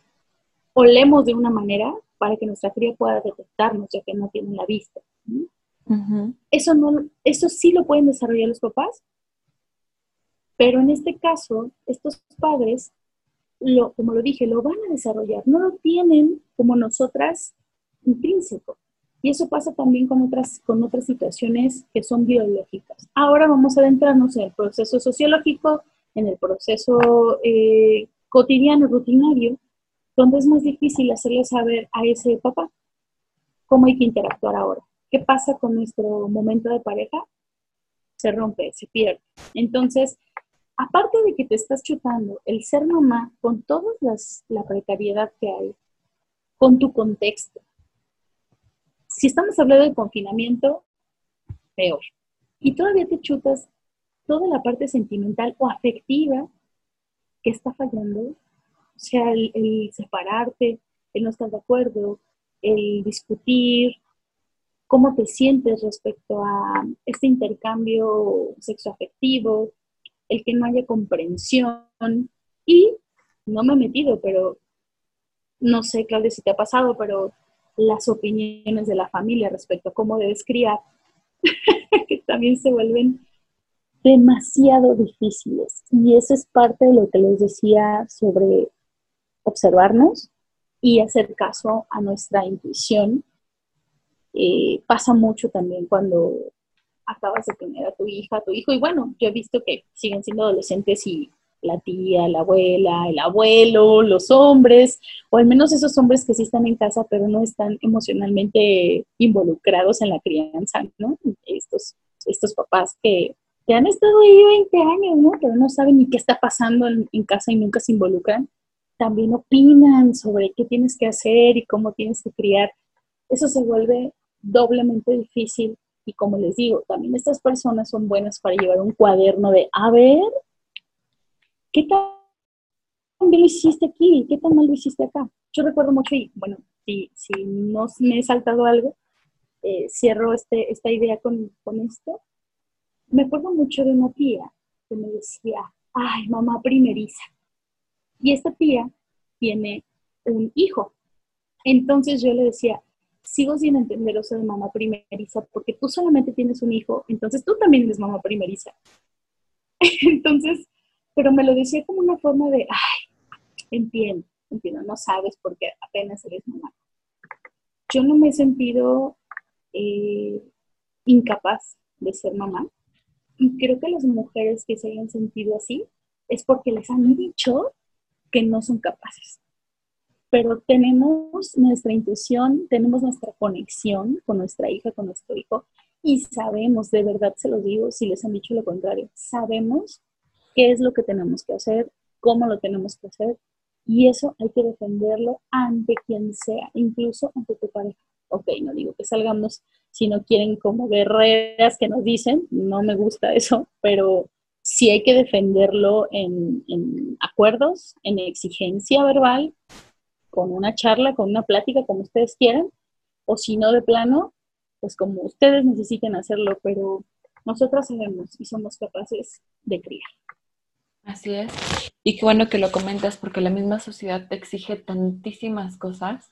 olemos de una manera para que nuestra cría pueda detectarnos, ya que no tienen la vista. Eso, no, eso sí lo pueden desarrollar los papás, pero en este caso, estos padres, lo, como lo dije, lo van a desarrollar, no lo tienen como nosotras intrínseco. Y eso pasa también con otras, con otras situaciones que son biológicas. Ahora vamos a adentrarnos en el proceso sociológico, en el proceso eh, cotidiano, rutinario, donde es más difícil hacerle saber a ese papá cómo hay que interactuar ahora. ¿Qué pasa con nuestro momento de pareja? Se rompe, se pierde. Entonces, aparte de que te estás chutando el ser mamá con toda la precariedad que hay, con tu contexto. Si estamos hablando de confinamiento, peor. Y todavía te chutas toda la parte sentimental o afectiva que está fallando. O sea, el, el separarte, el no estar de acuerdo, el discutir, cómo te sientes respecto a este intercambio sexoafectivo, el que no haya comprensión y no me he metido, pero no sé, Claudia, si te ha pasado, pero las opiniones de la familia respecto a cómo debes criar, [laughs] que también se vuelven demasiado difíciles. Y eso es parte de lo que les decía sobre observarnos y hacer caso a nuestra intuición. Eh, pasa mucho también cuando acabas de tener a tu hija, a tu hijo, y bueno, yo he visto que siguen siendo adolescentes y la tía, la abuela, el abuelo, los hombres, o al menos esos hombres que sí están en casa, pero no están emocionalmente involucrados en la crianza, ¿no? Estos, estos papás que, que han estado ahí 20 años, ¿no? Pero no saben ni qué está pasando en, en casa y nunca se involucran, también opinan sobre qué tienes que hacer y cómo tienes que criar. Eso se vuelve doblemente difícil y como les digo, también estas personas son buenas para llevar un cuaderno de, a ver, ¿qué tan bien lo hiciste aquí? ¿Qué tan mal lo hiciste acá? yo recuerdo mucho y bueno, si, si no me he saltado algo, eh, cierro este, esta idea con, con esto. Me acuerdo mucho de una tía que me decía, ay, mamá primeriza. Y esta tía tiene un hijo. Entonces yo le decía, sigo sin entender eso de mamá primeriza, porque tú solamente tienes un hijo, entonces tú también eres mamá primeriza. [laughs] entonces, pero me lo decía como una forma de, ay, entiendo, entiendo, no sabes porque apenas eres mamá. Yo no me he sentido eh, incapaz de ser mamá. Y creo que las mujeres que se hayan sentido así es porque les han dicho que no son capaces. Pero tenemos nuestra intuición, tenemos nuestra conexión con nuestra hija, con nuestro hijo, y sabemos, de verdad se lo digo, si les han dicho lo contrario, sabemos qué es lo que tenemos que hacer, cómo lo tenemos que hacer, y eso hay que defenderlo ante quien sea, incluso ante tu pareja. Ok, no digo que salgamos si no quieren como guerreras que nos dicen, no me gusta eso, pero sí hay que defenderlo en, acuerdos, en exigencia verbal, con una charla, con una plática, como ustedes quieran, o si no de plano, pues como ustedes necesiten hacerlo, pero nosotras sabemos y somos capaces de criar. Así es. Y qué bueno que lo comentas porque la misma sociedad te exige tantísimas cosas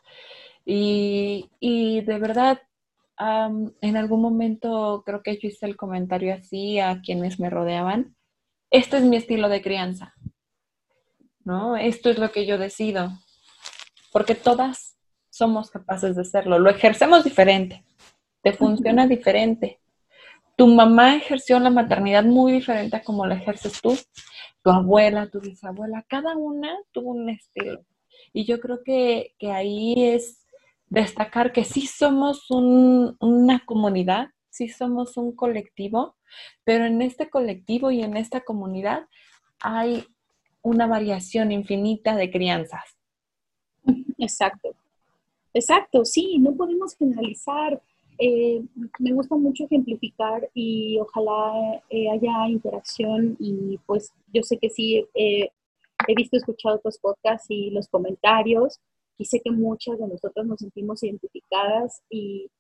y, y de verdad en algún momento creo que yo hice el comentario así a quienes me rodeaban este es mi estilo de crianza, ¿no? Esto es lo que yo decido, porque todas somos capaces de hacerlo, lo ejercemos diferente, te funciona diferente. Tu mamá ejerció la maternidad muy diferente a como la ejerces tú, tu abuela, tu bisabuela, cada una tuvo un estilo. Y yo creo que, ahí es destacar que sí somos una comunidad, sí somos un colectivo pero en este colectivo y en esta comunidad hay una variación infinita de crianzas. Exacto, exacto, sí, no podemos generalizar. Eh, me gusta mucho ejemplificar y ojalá eh, haya interacción y pues yo sé que sí, eh, he visto, escuchado otros podcasts y los comentarios y sé que muchas de nosotros nos sentimos identificadas y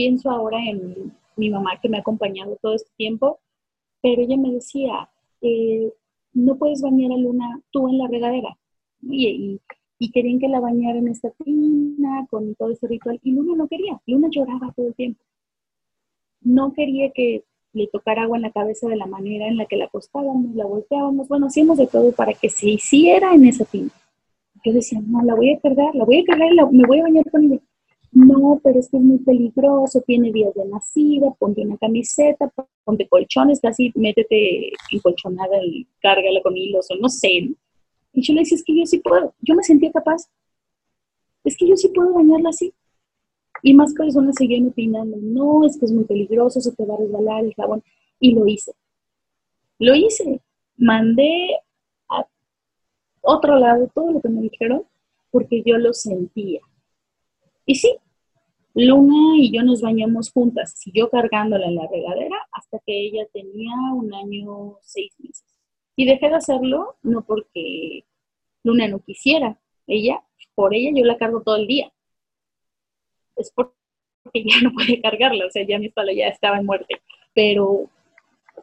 pienso ahora en mi mamá que me ha acompañado todo este tiempo, pero ella me decía, eh, no puedes bañar a Luna tú en la regadera. Y, y, querían que la bañara en esta tina, con todo ese ritual, y Luna no quería, Luna lloraba todo el tiempo. No quería que le tocara agua en la cabeza de la manera en la que la acostábamos, la volteábamos, bueno, hacíamos de todo para que se hiciera en esa tina. Yo decía, no, la voy a cargar, la voy a cargar y me voy a bañar con ella no, pero esto es muy peligroso, tiene días de nacida, ponte una camiseta, ponte colchones, casi métete encolchonada y cárgala con hilos o no sé. Y yo le decía, es que yo sí puedo, yo me sentía capaz, es que yo sí puedo bañarla así. Y más personas seguían opinando, no, es que es muy peligroso, se te va a resbalar el jabón. Y lo hice. Lo hice. Mandé a otro lado todo lo que me dijeron porque yo lo sentía. Y sí, Luna y yo nos bañamos juntas, yo cargándola en la regadera hasta que ella tenía un año, seis meses. Y dejé de hacerlo no porque Luna no quisiera, ella, por ella yo la cargo todo el día. Es porque [laughs] ya no puede cargarla, o sea, ya mi espalda ya estaba en muerte. Pero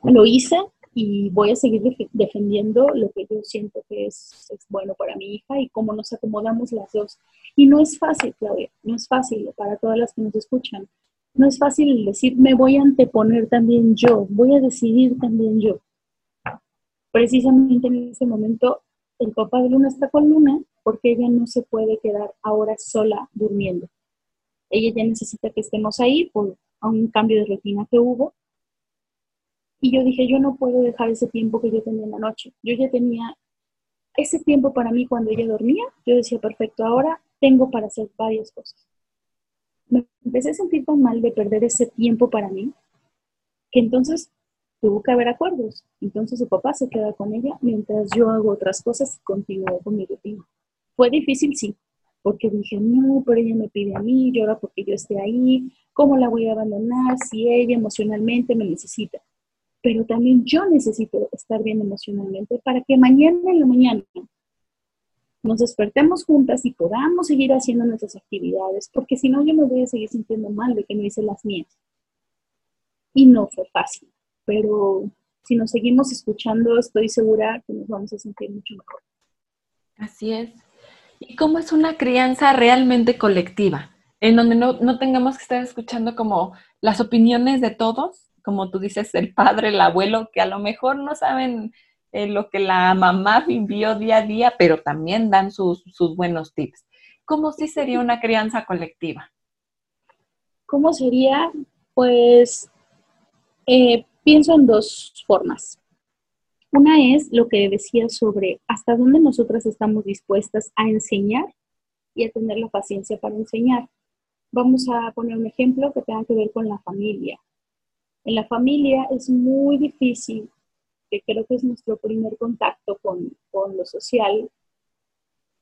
lo hice y voy a seguir defendiendo lo que yo siento que es, es bueno para mi hija y cómo nos acomodamos las dos y no es fácil, Claudia, no es fácil para todas las que nos escuchan. No es fácil decir, me voy a anteponer también yo, voy a decidir también yo. Precisamente en ese momento, el papá de Luna está con Luna porque ella no se puede quedar ahora sola durmiendo. Ella ya necesita que estemos ahí por un cambio de rutina que hubo. Y yo dije, yo no puedo dejar ese tiempo que yo tenía en la noche. Yo ya tenía ese tiempo para mí cuando ella dormía. Yo decía, perfecto, ahora tengo para hacer varias cosas. Me empecé a sentir tan mal de perder ese tiempo para mí, que entonces tuvo que haber acuerdos. Entonces su papá se queda con ella mientras yo hago otras cosas y continúo con mi rutina. Fue difícil, sí, porque dije, no, pero ella me pide a mí, llora porque yo esté ahí, ¿cómo la voy a abandonar si ella emocionalmente me necesita? Pero también yo necesito estar bien emocionalmente para que mañana en la mañana nos despertemos juntas y podamos seguir haciendo nuestras actividades, porque si no yo me voy a seguir sintiendo mal de que no hice las mías. Y no fue fácil, pero si nos seguimos escuchando, estoy segura que nos vamos a sentir mucho mejor. Así es. ¿Y cómo es una crianza realmente colectiva? En donde no, tengamos que estar escuchando como las opiniones de todos, como tú dices, el padre, el abuelo, que a lo mejor no saben eh, lo que la mamá vivió día a día, pero también dan sus, buenos tips. ¿Cómo sí sería una crianza colectiva? ¿Cómo sería? Pues eh, pienso en dos formas. Una es lo que decía sobre hasta dónde nosotras estamos dispuestas a enseñar y a tener la paciencia para enseñar. Vamos a poner un ejemplo que tenga que ver con la familia. En la familia es muy difícil, que creo que es nuestro primer contacto con, con lo social,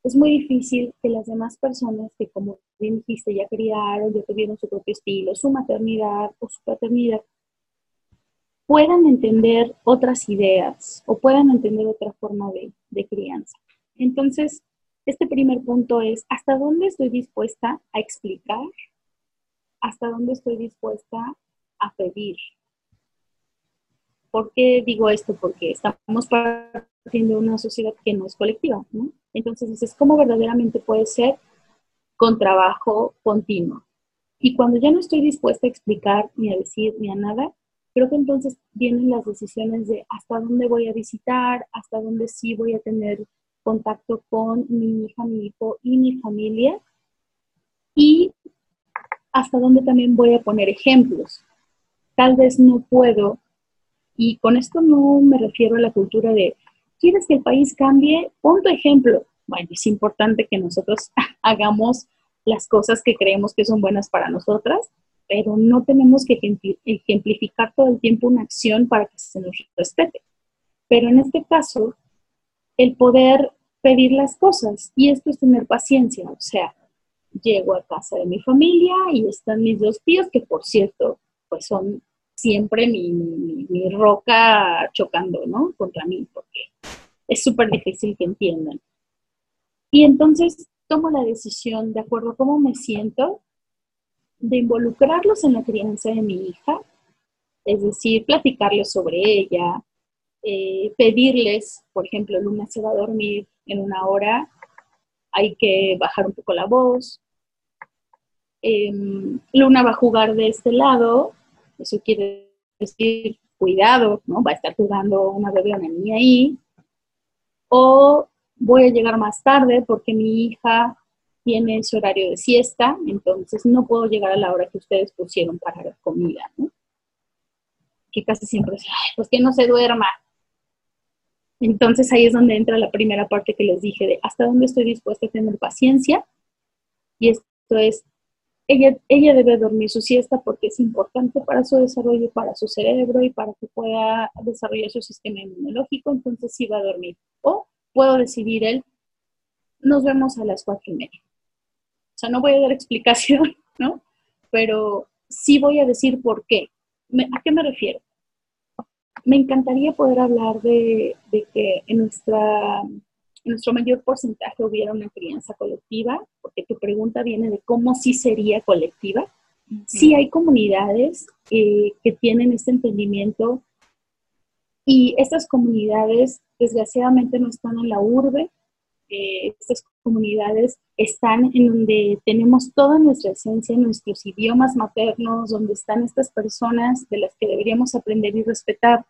es muy difícil que las demás personas que, como bien dijiste, ya criaron, ya tuvieron su propio estilo, su maternidad o su paternidad, puedan entender otras ideas o puedan entender otra forma de, crianza. Entonces, este primer punto es, ¿hasta dónde estoy dispuesta a explicar? ¿Hasta dónde estoy dispuesta a pedir? ¿Por qué digo esto? Porque estamos partiendo de una sociedad que no es colectiva, ¿no? Entonces dices, ¿cómo verdaderamente puede ser con trabajo continuo? Y cuando ya no estoy dispuesta a explicar, ni a decir, ni a nada, creo que entonces vienen las decisiones de hasta dónde voy a visitar, hasta dónde sí voy a tener contacto con mi hija, mi hijo y mi familia, y hasta dónde también voy a poner ejemplos. Tal vez no puedo, y con esto no me refiero a la cultura de, ¿quieres que el país cambie? Pon tu ejemplo. Bueno, es importante que nosotros [laughs] hagamos las cosas que creemos que son buenas para nosotras, pero no tenemos que ejemplificar todo el tiempo una acción para que se nos respete. Pero en este caso, el poder pedir las cosas, y esto es tener paciencia, o sea, llego a casa de mi familia y están mis dos tíos, que por cierto, pues son siempre mi, mi roca chocando, ¿no? Contra mí, porque es súper difícil que entiendan. Y entonces tomo la decisión, de acuerdo a cómo me siento, de involucrarlos en la crianza de mi hija, es decir, platicarles sobre ella, eh, pedirles, por ejemplo, Luna se va a dormir en una hora, hay que bajar un poco la voz. Em, Luna va a jugar de este lado, eso quiere decir cuidado, ¿no? Va a estar jugando una bebé o una ahí. O voy a llegar más tarde porque mi hija tiene su horario de siesta, entonces no puedo llegar a la hora que ustedes pusieron para la comida, ¿no? Que casi siempre es, pues que no se duerma. Entonces ahí es donde entra la primera parte que les dije de hasta dónde estoy dispuesta a tener paciencia. Y esto es, ella, ella debe dormir su siesta porque es importante para su desarrollo, para su cerebro y para que pueda desarrollar su sistema inmunológico, entonces sí va a dormir. O puedo decidir él, nos vemos a las cuatro y media. O sea, no voy a dar [laughs] explicación, ¿no? Pero sí voy a decir por qué. ¿A qué me refiero? Me encantaría poder hablar de, que en, nuestra, nuestro mayor porcentaje hubiera una crianza colectiva, porque tu pregunta viene de cómo sí sería colectiva. Sí hay comunidades eh, que tienen este entendimiento y estas comunidades desgraciadamente no están en la urbe, estas comunidades están en donde tenemos toda nuestra esencia, nuestros idiomas maternos, donde están estas personas de las que deberíamos aprender y respetar,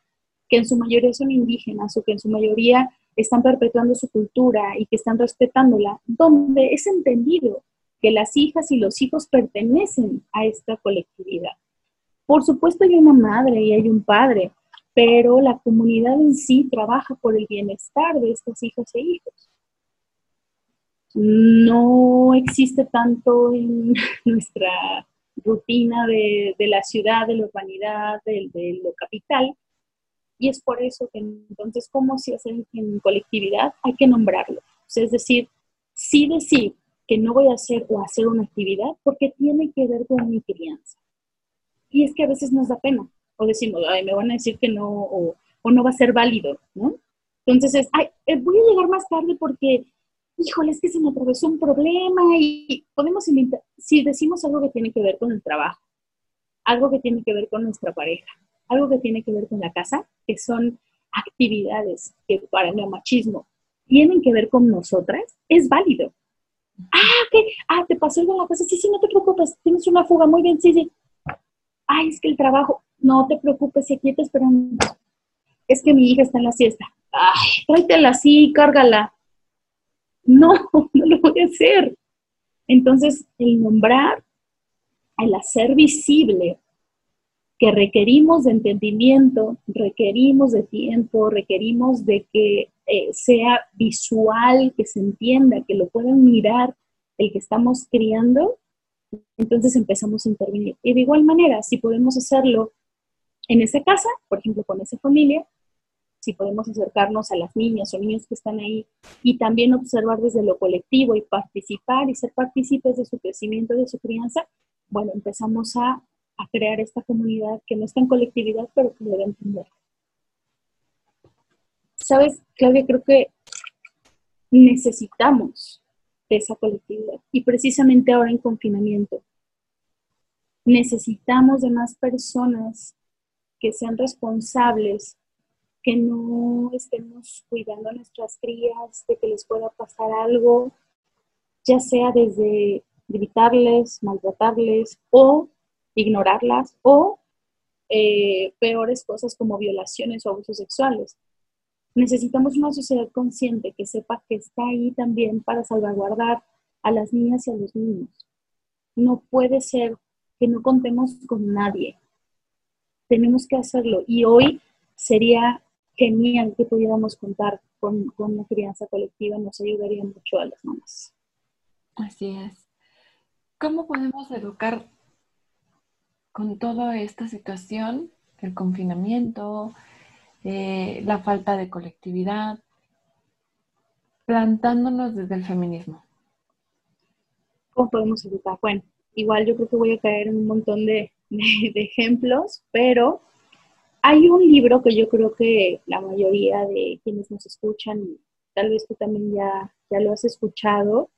que en su mayoría son indígenas o que en su mayoría están perpetuando su cultura y que están respetándola, donde es entendido que las hijas y los hijos pertenecen a esta colectividad. Por supuesto hay una madre y hay un padre, pero la comunidad en sí trabaja por el bienestar de estas hijas e hijos no existe tanto en [laughs] nuestra rutina de, la ciudad, de la urbanidad, de, lo capital. Y es por eso que entonces, ¿cómo se hace en colectividad? Hay que nombrarlo. es decir, sí decir que no voy a hacer o hacer una actividad porque tiene que ver con mi crianza. Y es que a veces nos da pena. O decimos, ay, me van a decir que no, o, no va a ser válido, ¿no? Entonces es, ay, eh, voy a llegar más tarde porque híjole, es que se me atravesó un problema y podemos inventar, si decimos algo que tiene que ver con el trabajo, algo que tiene que ver con nuestra pareja, algo que tiene que ver con la casa, que son actividades que para el neomachismo tienen que ver con nosotras, es válido. Ah, ¿qué? Ah, te pasó algo en la casa. Sí, sí, no te preocupes. Tienes una fuga. Muy bien, sí, sí. Ay, es que el trabajo. No te preocupes, aquí te esperando. Es que mi hija está en la siesta. Ay, tráetela así, cárgala. No, [laughs] no lo voy a hacer. Entonces, el nombrar, el hacer visible que requerimos de entendimiento, requerimos de tiempo, requerimos de que eh, sea visual, que se entienda, que lo puedan mirar el que estamos criando, entonces empezamos a intervenir. Y de igual manera, si podemos hacerlo en esa casa, por ejemplo, con esa familia, si podemos acercarnos a las niñas o niños que están ahí y también observar desde lo colectivo y participar y ser partícipes de su crecimiento, de su crianza, bueno, empezamos a, a crear esta comunidad que no está en colectividad, pero que debe entender. Sabes, Claudia, creo que necesitamos esa colectividad y precisamente ahora en confinamiento necesitamos de más personas que sean responsables, que no estemos cuidando a nuestras crías de que les pueda pasar algo, ya sea desde gritarles, maltratarles o ignorarlas o eh, peores cosas como violaciones o abusos sexuales. Necesitamos una sociedad consciente que sepa que está ahí también para salvaguardar a las niñas y a los niños. No puede ser que no contemos con nadie. Tenemos que hacerlo. Y hoy sería genial que pudiéramos contar con, con una crianza colectiva. Nos ayudaría mucho a las mamás. Así es. ¿Cómo podemos educar con toda esta situación, el confinamiento, eh, la falta de colectividad, plantándonos desde el feminismo. ¿Cómo podemos educar? Bueno, igual yo creo que voy a caer en un montón de, ejemplos, pero hay un libro que yo creo que la mayoría de quienes nos escuchan, y tal vez tú también ya, ya lo has escuchado,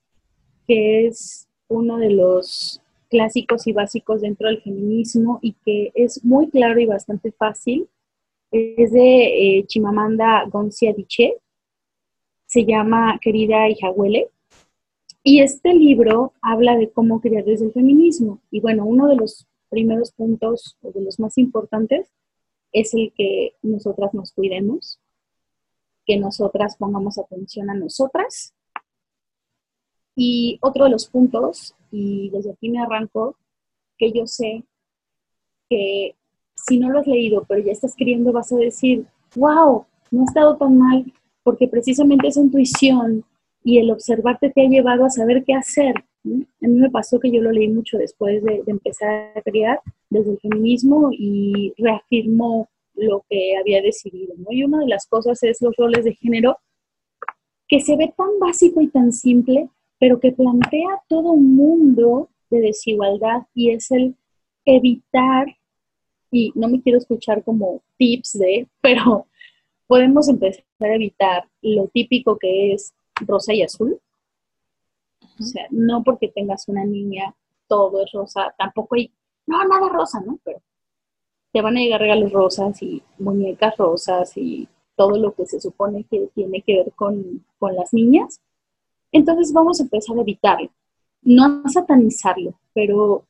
que es uno de los clásicos y básicos dentro del feminismo y que es muy claro y bastante fácil es de eh, Chimamanda Gonzi Adichie, se llama Querida hija huele, y este libro habla de cómo criar desde el feminismo. Y bueno, uno de los primeros puntos, o de los más importantes, es el que nosotras nos cuidemos, que nosotras pongamos atención a nosotras. Y otro de los puntos, y desde aquí me arranco, que yo sé que si no lo has leído, pero ya estás queriendo, vas a decir, wow, no ha estado tan mal, porque precisamente esa intuición y el observarte te ha llevado a saber qué hacer. A mí me pasó que yo lo leí mucho después de, empezar a crear desde el feminismo y reafirmó lo que había decidido. Y una de las cosas es los roles de género, que se ve tan básico y tan simple, pero que plantea todo un mundo de desigualdad y es el evitar y no me quiero escuchar como tips de, pero podemos empezar a evitar lo típico que es rosa y azul. O sea, no porque tengas una niña, todo es rosa, tampoco hay, no, nada rosa, ¿no? Pero te van a llegar regalos rosas y muñecas rosas y todo lo que se supone que tiene que ver con, con las niñas. Entonces vamos a empezar a evitarlo, no a satanizarlo, pero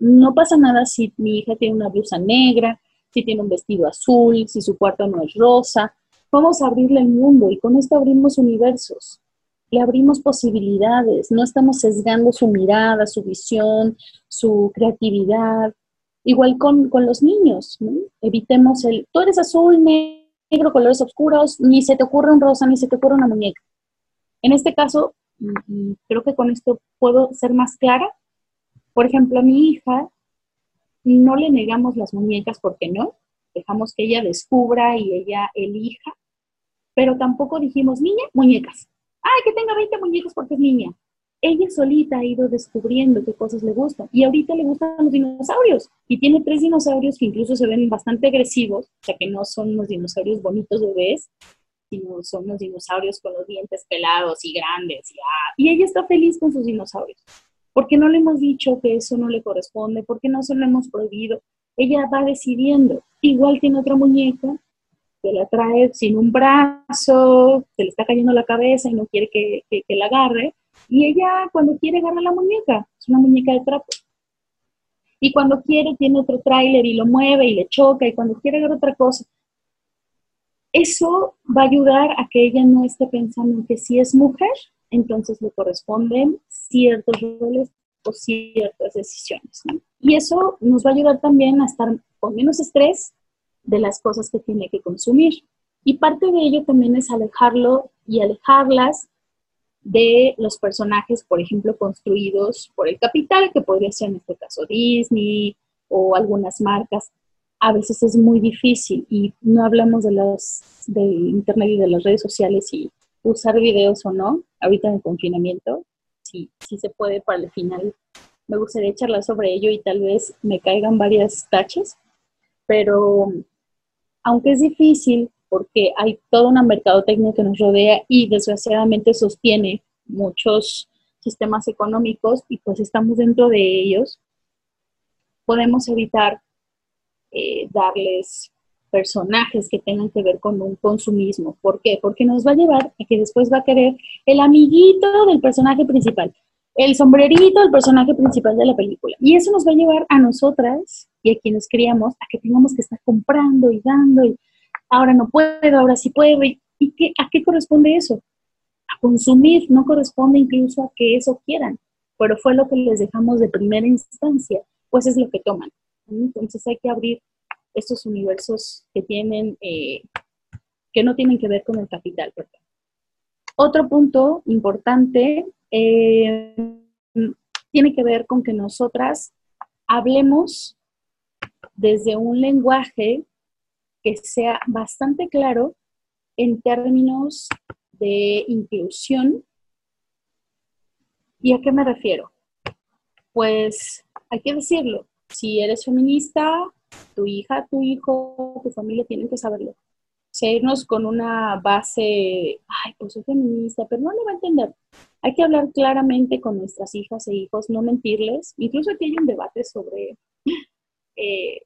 no pasa nada si mi hija tiene una blusa negra, si tiene un vestido azul, si su cuarto no es rosa. Vamos a abrirle el mundo y con esto abrimos universos. Le abrimos posibilidades, no estamos sesgando su mirada, su visión, su creatividad. Igual con, los niños, evitemos el, tú eres azul, negro, colores oscuros, ni se te ocurre un rosa, ni se te ocurre una muñeca. En este caso, mm, mm, creo que con esto puedo ser más clara por ejemplo, a mi hija no le negamos las muñecas porque no, dejamos que ella descubra y ella elija, pero tampoco dijimos, niña, muñecas. Ay, que tenga 20 muñecas porque es niña. Ella solita ha ido descubriendo qué cosas le gustan y ahorita le gustan los dinosaurios y tiene tres dinosaurios que incluso se ven bastante agresivos, o sea que no son unos dinosaurios bonitos bebés, son los dinosaurios con los dientes pelados y grandes. Y, ah, y ella está feliz con sus dinosaurios. ¿Por qué no le hemos dicho que eso no le corresponde? ¿Por qué no se lo hemos prohibido? Ella va decidiendo. Igual tiene otra muñeca que la trae sin un brazo, se le está cayendo la cabeza y no quiere que, que la agarre. Y ella cuando quiere agarra la muñeca. Es una muñeca de trapo. Y cuando quiere tiene otro tráiler y lo mueve y le choca. Y cuando quiere agarrar otra cosa eso va a ayudar a que ella no esté pensando que si es mujer, entonces le corresponden ciertos roles o ciertas decisiones. Y eso nos va a ayudar también a estar con menos estrés de las cosas que tiene que consumir. Y parte de ello también es alejarlo y alejarlas de los personajes, por ejemplo, construidos por el capital, que podría ser en este caso Disney o algunas marcas a veces es muy difícil y no hablamos de los de internet y de las redes sociales y usar videos o no, ahorita en el confinamiento, sí, sí se puede para el final. Me gustaría charlar sobre ello y tal vez me caigan varias taches, pero aunque es difícil porque hay toda una mercadotecnia que nos rodea y desgraciadamente sostiene muchos sistemas económicos y pues estamos dentro de ellos, podemos evitar eh, darles personajes que tengan que ver con un consumismo. ¿Por qué? Porque nos va a llevar a que después va a querer el amiguito del personaje principal, el sombrerito del personaje principal de la película. Y eso nos va a llevar a nosotras y a quienes criamos a que tengamos que estar comprando y dando y ahora no puedo, ahora sí puedo. ¿Y, qué, a qué corresponde eso? A consumir, no corresponde incluso a que eso quieran, pero fue lo que les dejamos de primera instancia, pues es lo que toman. Entonces hay que abrir estos universos que tienen, eh, que no tienen que ver con el capital. Otro punto importante eh, tiene que ver con que nosotras hablemos desde un lenguaje que sea bastante claro en términos de inclusión. ¿Y a qué me refiero? Pues hay que decirlo, si eres feminista, tu hija, tu hijo, tu familia tienen que saberlo. Sernos con una base, ay, pues soy feminista, pero no le va a entender. Hay que hablar claramente con nuestras hijas e hijos, no mentirles. Incluso aquí hay un debate sobre eh,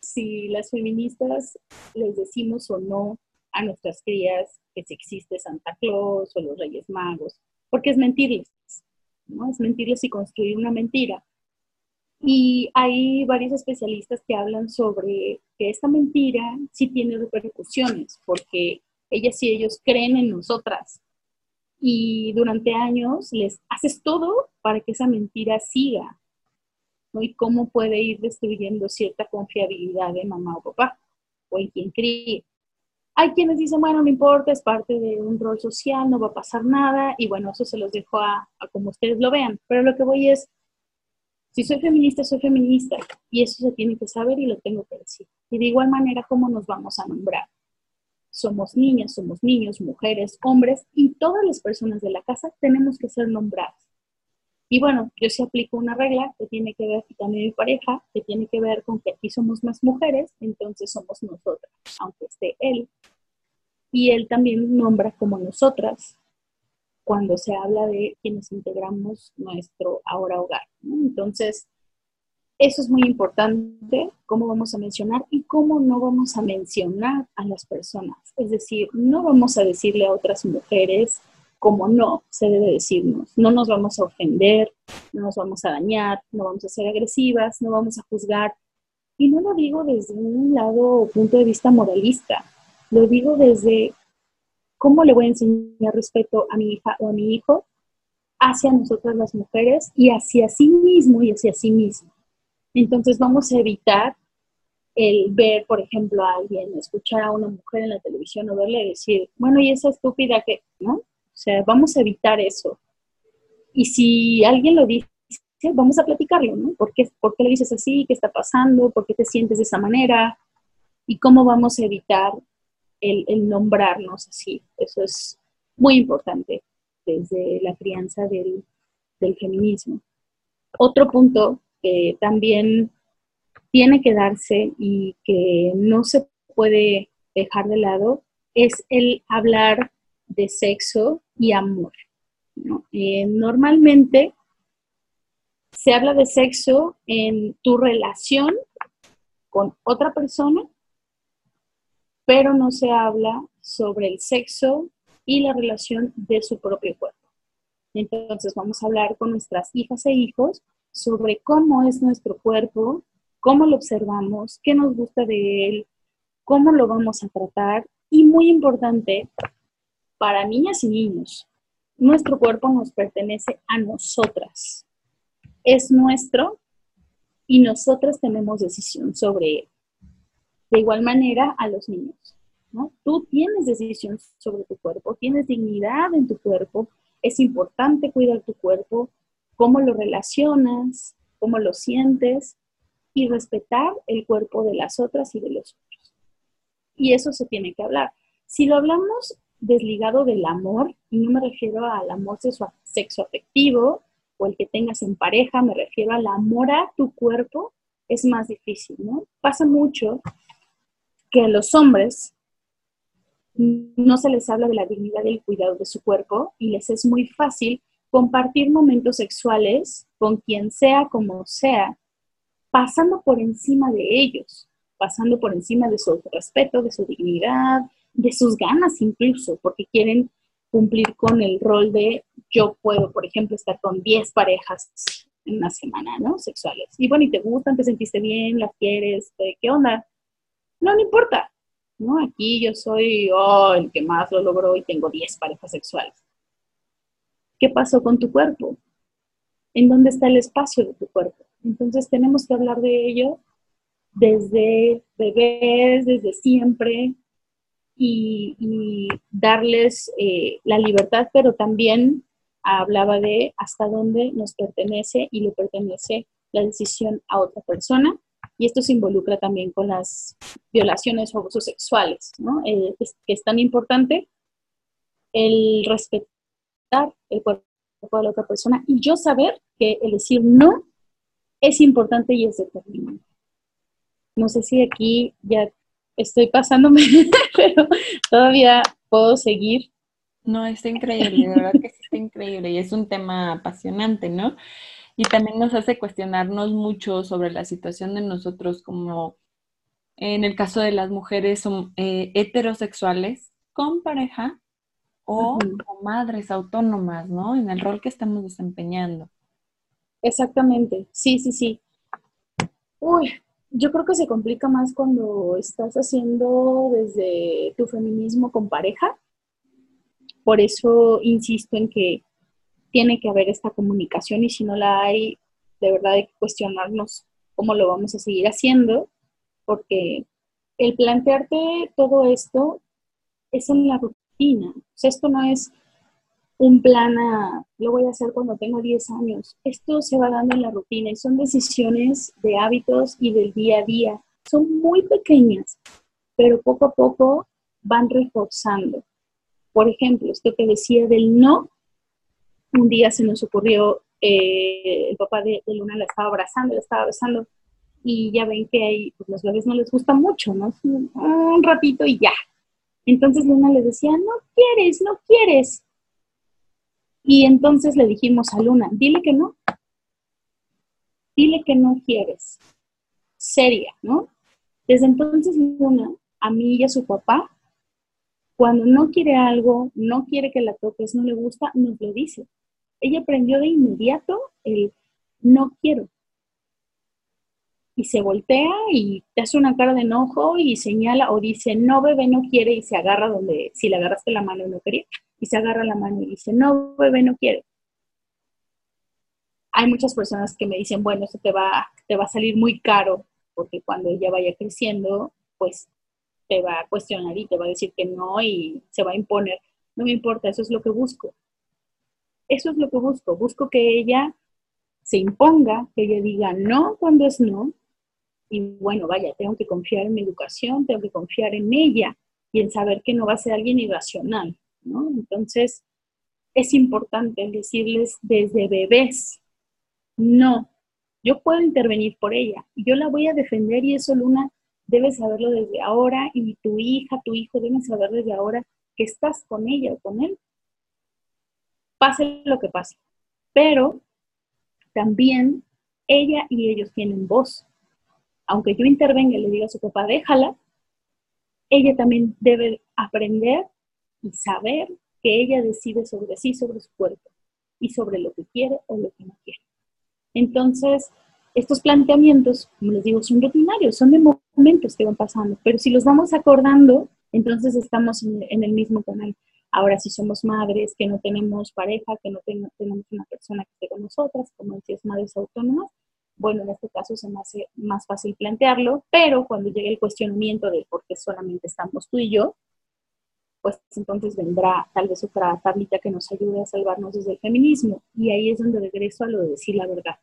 si las feministas les decimos o no a nuestras crías que si existe Santa Claus o los Reyes Magos, porque es mentirles, ¿no? Es mentirles y construir una mentira. Y hay varios especialistas que hablan sobre que esta mentira sí tiene repercusiones, porque ellas y ellos creen en nosotras. Y durante años les haces todo para que esa mentira siga. ¿no? Y cómo puede ir destruyendo cierta confiabilidad de mamá o papá, o en quien críe. Hay quienes dicen, bueno, no importa, es parte de un rol social, no va a pasar nada, y bueno, eso se los dejo a, a como ustedes lo vean. Pero lo que voy es, si soy feminista, soy feminista y eso se tiene que saber y lo tengo que decir. Y de igual manera, ¿cómo nos vamos a nombrar? Somos niñas, somos niños, mujeres, hombres y todas las personas de la casa tenemos que ser nombradas. Y bueno, yo sí aplico una regla que tiene que ver, y también mi pareja, que tiene que ver con que aquí somos más mujeres, entonces somos nosotras, aunque esté él. Y él también nombra como nosotras, cuando se habla de quienes integramos nuestro ahora hogar. Entonces, eso es muy importante, cómo vamos a mencionar y cómo no vamos a mencionar a las personas. Es decir, no vamos a decirle a otras mujeres como no se debe decirnos. No nos vamos a ofender, no nos vamos a dañar, no vamos a ser agresivas, no vamos a juzgar. Y no lo digo desde un lado punto de vista moralista, lo digo desde ¿Cómo le voy a enseñar respeto a mi hija o a mi hijo hacia nosotras las mujeres y hacia sí mismo y hacia sí mismo? Entonces vamos a evitar el ver, por ejemplo, a alguien, escuchar a una mujer en la televisión o verle decir, bueno, y esa estúpida que, ¿no? O sea, vamos a evitar eso. Y si alguien lo dice, vamos a platicarlo, ¿no? ¿Por qué, ¿Por qué le dices así? ¿Qué está pasando? ¿Por qué te sientes de esa manera? ¿Y cómo vamos a evitar el, nombrarnos así. Eso es muy importante desde la crianza del, feminismo. Otro punto que también tiene que darse y que no se puede dejar de lado es el hablar de sexo y amor. Eh, normalmente se habla de sexo en tu relación con otra persona, pero no se habla sobre el sexo y la relación de su propio cuerpo. Entonces vamos a hablar con nuestras hijas e hijos sobre cómo es nuestro cuerpo, cómo lo observamos, qué nos gusta de él, cómo lo vamos a tratar y muy importante para niñas y niños, nuestro cuerpo nos pertenece a nosotras. Es nuestro y nosotras tenemos decisión sobre él. De igual manera a los niños. ¿no? Tú tienes decisión sobre tu cuerpo, tienes dignidad en tu cuerpo, es importante cuidar tu cuerpo, cómo lo relacionas, cómo lo sientes y respetar el cuerpo de las otras y de los otros. Y eso se tiene que hablar. Si lo hablamos desligado del amor, y no me refiero al amor sexo afectivo o el que tengas en pareja, me refiero al amor a tu cuerpo, es más difícil, ¿no? Pasa mucho que a los hombres no se les habla de la dignidad y el cuidado de su cuerpo y les es muy fácil compartir momentos sexuales con quien sea como sea, pasando por encima de ellos, pasando por encima de su respeto, de su dignidad, de sus ganas incluso, porque quieren cumplir con el rol de yo puedo, por ejemplo, estar con 10 parejas en una semana, ¿no? Sexuales. Y bueno, y te gustan, te sentiste bien, las quieres, ¿qué onda? No, no importa, ¿no? Aquí yo soy oh, el que más lo logró y tengo 10 parejas sexuales. ¿Qué pasó con tu cuerpo? ¿En dónde está el espacio de tu cuerpo? Entonces tenemos que hablar de ello desde bebés, desde siempre, y, darles eh, la libertad, pero también hablaba de hasta dónde nos pertenece y le pertenece la decisión a otra persona y esto se involucra también con las violaciones o abusos sexuales, ¿no? Eh, es, que es tan importante el respetar el cuerpo de la otra persona y yo saber que el decir no es importante y es determinante. No sé si aquí ya estoy pasándome, [laughs] pero todavía puedo seguir. No, está increíble, de verdad que sí está increíble y es un tema apasionante, ¿no? Y también nos hace cuestionarnos mucho sobre la situación de nosotros como en el caso de las mujeres son, eh, heterosexuales con pareja o como madres autónomas, ¿no? En el rol que estamos desempeñando. Exactamente, sí, sí, sí. Uy, yo creo que se complica más cuando estás haciendo desde tu feminismo con pareja. Por eso insisto en que tiene que haber esta comunicación y si no la hay, de verdad hay que cuestionarnos cómo lo vamos a seguir haciendo, porque el plantearte todo esto es en la rutina. O sea, esto no es un plan a, lo voy a hacer cuando tengo 10 años. Esto se va dando en la rutina y son decisiones de hábitos y del día a día. Son muy pequeñas, pero poco a poco van reforzando. Por ejemplo, esto que decía del no, un día se nos ocurrió, eh, el papá de, Luna la estaba abrazando, la estaba besando, y ya ven que ahí, pues los bebés no les gusta mucho, ¿no? Un ratito y ya. Entonces Luna le decía, no quieres, no quieres. Y entonces le dijimos a Luna, dile que no. Dile que no quieres. Seria, ¿no? Desde entonces Luna, a mí y a su papá, cuando no quiere algo, no quiere que la toques, no le gusta, nos lo dice ella aprendió de inmediato el no quiero. Y se voltea y te hace una cara de enojo y señala o dice, no, bebé, no quiere y se agarra donde, si le agarraste la mano no quería, y se agarra la mano y dice, no, bebé, no quiere. Hay muchas personas que me dicen, bueno, eso te va, te va a salir muy caro, porque cuando ella vaya creciendo, pues te va a cuestionar y te va a decir que no y se va a imponer. No me importa, eso es lo que busco. Eso es lo que busco. Busco que ella se imponga, que ella diga no cuando es no. Y bueno, vaya, tengo que confiar en mi educación, tengo que confiar en ella y en saber que no va a ser alguien irracional, ¿no? Entonces, es importante decirles desde bebés, no, yo puedo intervenir por ella yo la voy a defender y eso Luna debes saberlo desde ahora y tu hija, tu hijo deben saber desde ahora que estás con ella o con él. Pase lo que pase. Pero también ella y ellos tienen voz. Aunque yo intervenga y le diga a su papá, déjala, ella también debe aprender y saber que ella decide sobre sí, sobre su cuerpo y sobre lo que quiere o lo que no quiere. Entonces, estos planteamientos, como les digo, son rutinarios, son de momentos que van pasando, pero si los vamos acordando, entonces estamos en, el mismo canal. Ahora, si somos madres que no tenemos pareja, que no tenemos una persona que esté con nosotras, como decías, madres autónomas, bueno, en este caso se me hace más fácil plantearlo, pero cuando llegue el cuestionamiento de por qué solamente estamos tú y yo, pues entonces vendrá tal vez otra tablita que nos ayude a salvarnos desde el feminismo. Y ahí es donde regreso a lo de decir la verdad.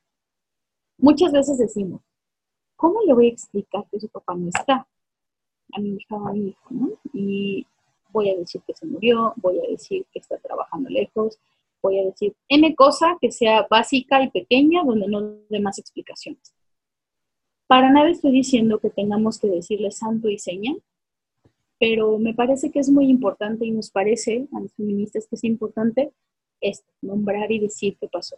Muchas veces decimos, ¿cómo le voy a explicar que su papá no está? A mi hija o a mi hijo, ¿no? Y voy a decir que se murió, voy a decir que está trabajando lejos, voy a decir N cosa que sea básica y pequeña donde no dé más explicaciones. Para nada estoy diciendo que tengamos que decirle santo y seña, pero me parece que es muy importante y nos parece a los feministas que es importante esto, nombrar y decir qué pasó.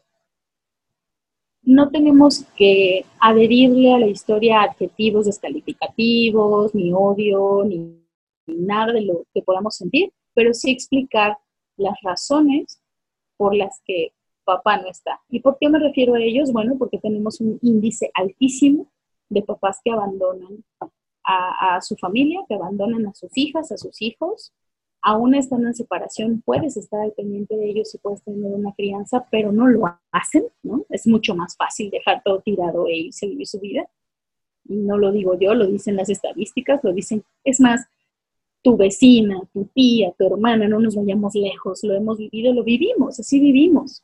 No tenemos que adherirle a la historia adjetivos descalificativos, ni odio, ni, nada de lo que podamos sentir, pero sí explicar las razones por las que papá no está. ¿Y por qué me refiero a ellos? Bueno, porque tenemos un índice altísimo de papás que abandonan a, su familia, que abandonan a sus hijas, a sus hijos. Aún estando en separación, puedes estar al pendiente de ellos y puedes tener una crianza, pero no lo hacen, ¿no? Es mucho más fácil dejar todo tirado e irse a vivir su vida. Y no lo digo yo, lo dicen las estadísticas, lo dicen, es más, tu vecina, tu tía, tu hermana, no nos vayamos lejos, lo hemos vivido, lo vivimos, así vivimos,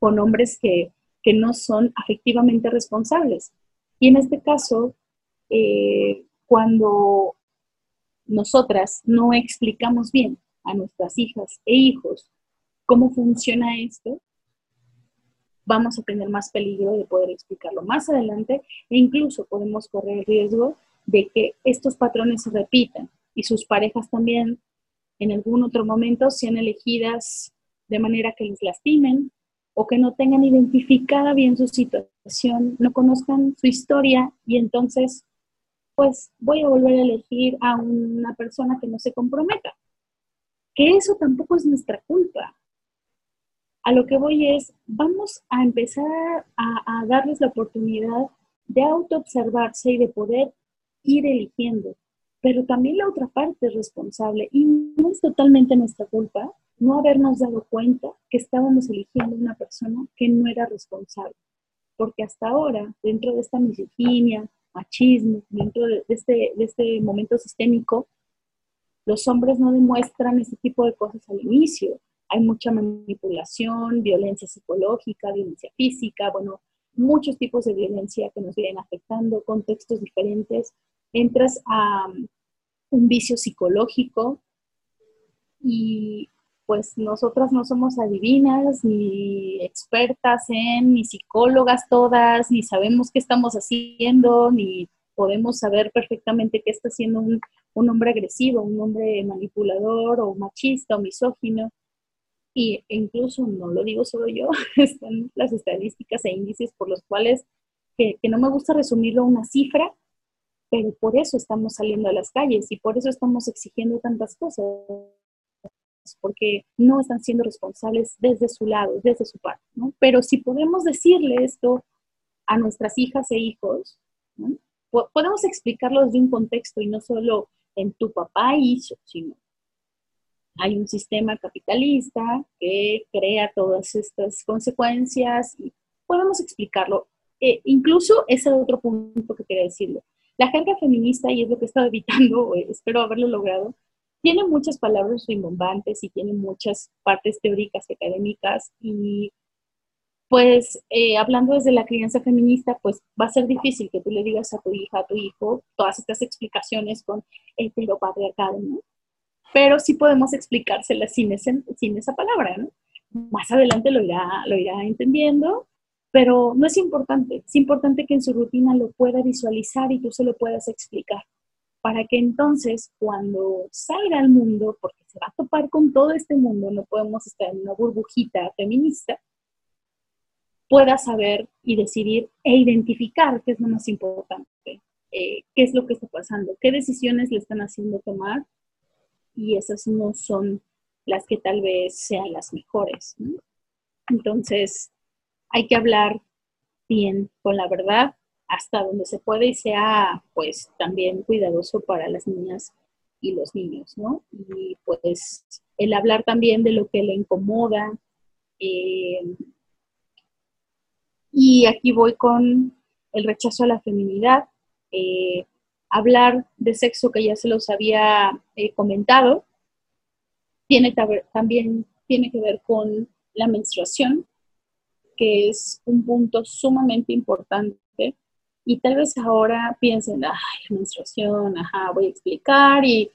con hombres que, que no son afectivamente responsables. Y en este caso, eh, cuando nosotras no explicamos bien a nuestras hijas e hijos cómo funciona esto, vamos a tener más peligro de poder explicarlo más adelante e incluso podemos correr el riesgo de que estos patrones se repitan y sus parejas también en algún otro momento sean elegidas de manera que les lastimen o que no tengan identificada bien su situación, no conozcan su historia y entonces pues voy a volver a elegir a una persona que no se comprometa. Que eso tampoco es nuestra culpa. A lo que voy es, vamos a empezar a, darles la oportunidad de autoobservarse y de poder ir eligiendo. Pero también la otra parte es responsable y no es totalmente nuestra culpa no habernos dado cuenta que estábamos eligiendo una persona que no era responsable. Porque hasta ahora, dentro de esta misoginia, machismo, dentro de, este, de este momento sistémico, los hombres no demuestran ese tipo de cosas al inicio. Hay mucha manipulación, violencia psicológica, violencia física, bueno, muchos tipos de violencia que nos vienen afectando, contextos diferentes. Entras a um, un vicio psicológico y pues nosotras no somos adivinas, ni expertas en, ni psicólogas todas, ni sabemos qué estamos haciendo, ni podemos saber perfectamente qué está haciendo un, hombre agresivo, un hombre manipulador o machista o misógino. Y incluso, no lo digo solo yo, [laughs] están las estadísticas e índices por los cuales, que, que no me gusta resumirlo a una cifra, pero por eso estamos saliendo a las calles y por eso estamos exigiendo tantas cosas porque no están siendo responsables desde su lado, desde su parte, ¿no? Pero si podemos decirle esto a nuestras hijas e hijos, podemos explicarlo desde un contexto y no solo en tu papá hizo, sino hay un sistema capitalista que crea todas estas consecuencias y podemos explicarlo. Eh, incluso ese es otro punto que quería decirlo. La gente feminista, y es lo que he estado evitando, espero haberlo logrado, tiene muchas palabras rimbombantes y tiene muchas partes teóricas y académicas y pues eh, hablando desde la crianza feminista, pues va a ser difícil que tú le digas a tu hija, a tu hijo, todas estas explicaciones con heteropatriarcado, ¿no? Pero sí podemos explicárselas sin, sin esa palabra, ¿no? Más adelante lo irá, lo irá entendiendo pero no es importante, es importante que en su rutina lo pueda visualizar y tú se lo puedas explicar, para que entonces cuando salga al mundo, porque se va a topar con todo este mundo, no podemos estar en una burbujita feminista, pueda saber y decidir e identificar qué es lo más importante, eh, qué es lo que está pasando, qué decisiones le están haciendo tomar y esas no son las que tal vez sean las mejores. Entonces, hay que hablar bien con la verdad hasta donde se puede y sea pues también cuidadoso para las niñas y los niños, ¿no? Y pues el hablar también de lo que le incomoda. Eh, y aquí voy con el rechazo a la feminidad. Eh, hablar de sexo que ya se los había eh, comentado, tiene también tiene que ver con la menstruación, que es un punto sumamente importante. Y tal vez ahora piensen, ay, menstruación, ajá, voy a explicar y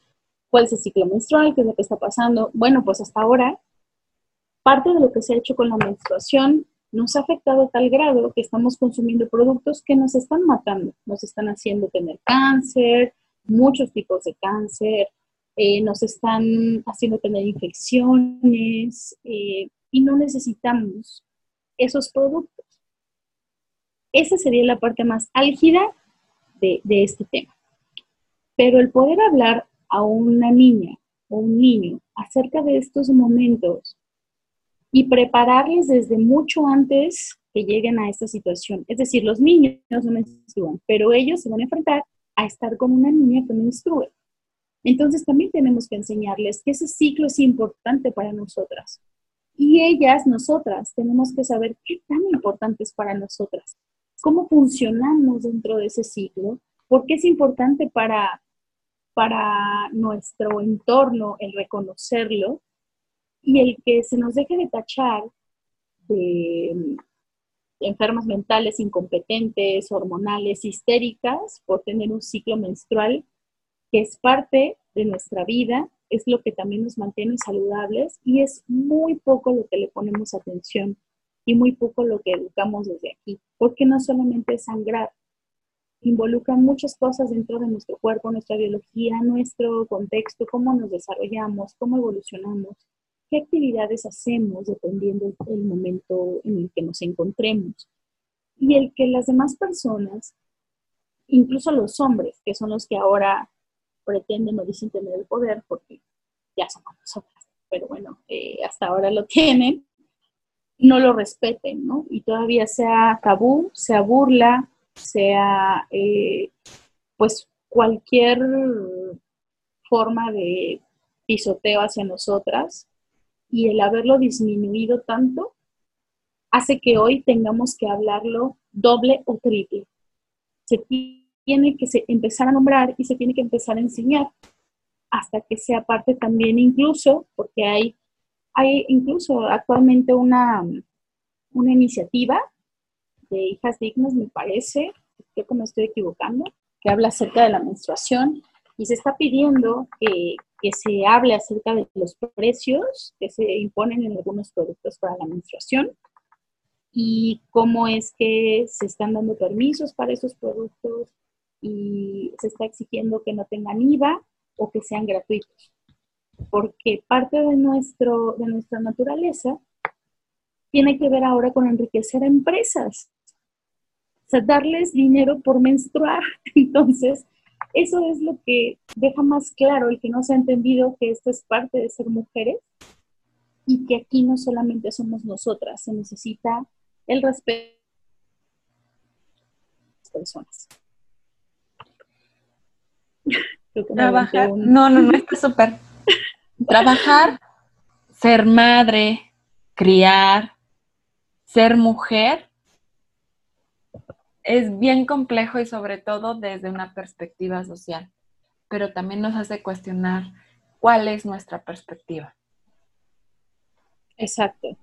cuál es el ciclo menstrual, qué es lo que está pasando. Bueno, pues hasta ahora, parte de lo que se ha hecho con la menstruación nos ha afectado a tal grado que estamos consumiendo productos que nos están matando, nos están haciendo tener cáncer, muchos tipos de cáncer, eh, nos están haciendo tener infecciones eh, y no necesitamos esos productos. Esa sería la parte más álgida de, de este tema. Pero el poder hablar a una niña o un niño acerca de estos momentos y prepararles desde mucho antes que lleguen a esta situación. Es decir, los niños no menstruan, pero ellos se van a enfrentar a estar con una niña que menstrua. Entonces también tenemos que enseñarles que ese ciclo es importante para nosotras. Y ellas, nosotras, tenemos que saber qué tan importante es para nosotras, cómo funcionamos dentro de ese ciclo, por qué es importante para, para nuestro entorno el reconocerlo y el que se nos deje de tachar de enfermas mentales, incompetentes, hormonales, histéricas, por tener un ciclo menstrual que es parte de nuestra vida, es lo que también nos mantiene saludables y es muy poco lo que le ponemos atención y muy poco lo que educamos desde aquí, porque no solamente es sangrar, involucra muchas cosas dentro de nuestro cuerpo, nuestra biología, nuestro contexto, cómo nos desarrollamos, cómo evolucionamos qué actividades hacemos dependiendo del momento en el que nos encontremos. Y el que las demás personas, incluso los hombres, que son los que ahora pretenden o dicen tener el poder, porque ya somos nosotras, pero bueno, eh, hasta ahora lo tienen, no lo respeten, ¿no? Y todavía sea tabú, sea burla, sea eh, pues cualquier forma de pisoteo hacia nosotras, y el haberlo disminuido tanto hace que hoy tengamos que hablarlo doble o triple. Se tiene que empezar a nombrar y se tiene que empezar a enseñar hasta que sea parte también incluso, porque hay, hay incluso actualmente una, una iniciativa de hijas dignas, me parece, creo que me estoy equivocando, que habla acerca de la menstruación y se está pidiendo que, que se hable acerca de los precios que se imponen en algunos productos para la menstruación y cómo es que se están dando permisos para esos productos y se está exigiendo que no tengan IVA o que sean gratuitos. Porque parte de, nuestro, de nuestra naturaleza tiene que ver ahora con enriquecer a empresas. O sea, darles dinero por menstruar. [laughs] Entonces, eso es lo que deja más claro el que no se ha entendido que esto es parte de ser mujeres y que aquí no solamente somos nosotras, se necesita el respeto de las personas. [laughs] Trabajar, no, no, no, está súper. Trabajar, ser madre, criar, ser mujer es bien complejo y sobre todo desde una perspectiva social, pero también nos hace cuestionar cuál es nuestra perspectiva. Exacto.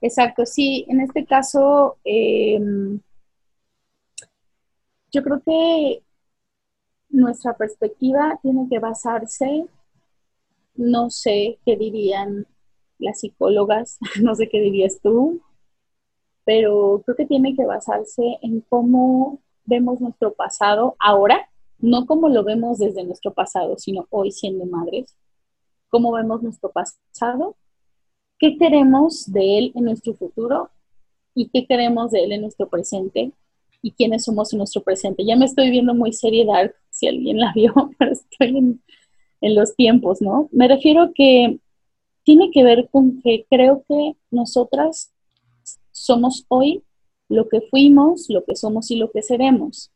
Exacto, sí, en este caso, em, yo creo que nuestra perspectiva tiene que basarse, no sé qué dirían las psicólogas, [laughs] no sé qué dirías tú, pero creo que tiene que basarse en cómo vemos nuestro pasado ahora, no como lo vemos desde nuestro pasado, sino hoy siendo madres, cómo vemos nuestro pasado, qué queremos de él en nuestro futuro y qué queremos de él en nuestro presente y quiénes somos en nuestro presente. Ya me estoy viendo muy seriedad, si alguien la vio, [laughs] pero estoy en, en los tiempos, ¿no? Me refiero que tiene que ver con que creo que nosotras somos hoy lo que fuimos, lo que somos y lo que seremos.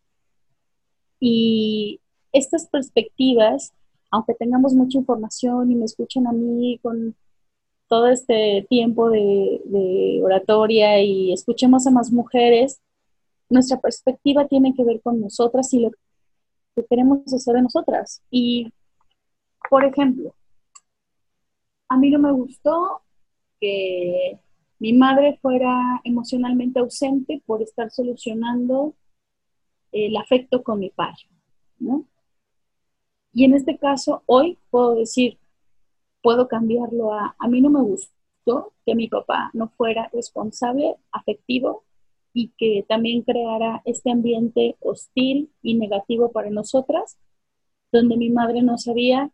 Y estas perspectivas, aunque tengamos mucha información y me escuchen a mí con todo este tiempo de, oratoria y escuchemos a más mujeres, nuestra perspectiva tiene que ver con nosotras y lo que queremos hacer de nosotras. Y, por ejemplo, a mí no me gustó que mi madre fuera emocionalmente ausente por estar solucionando el afecto con mi padre, ¿no? Y en este caso, hoy puedo decir, puedo cambiarlo a, a mí no me gustó que mi papá no fuera responsable, afectivo y que también creara este ambiente hostil y negativo para nosotras, donde mi madre no sabía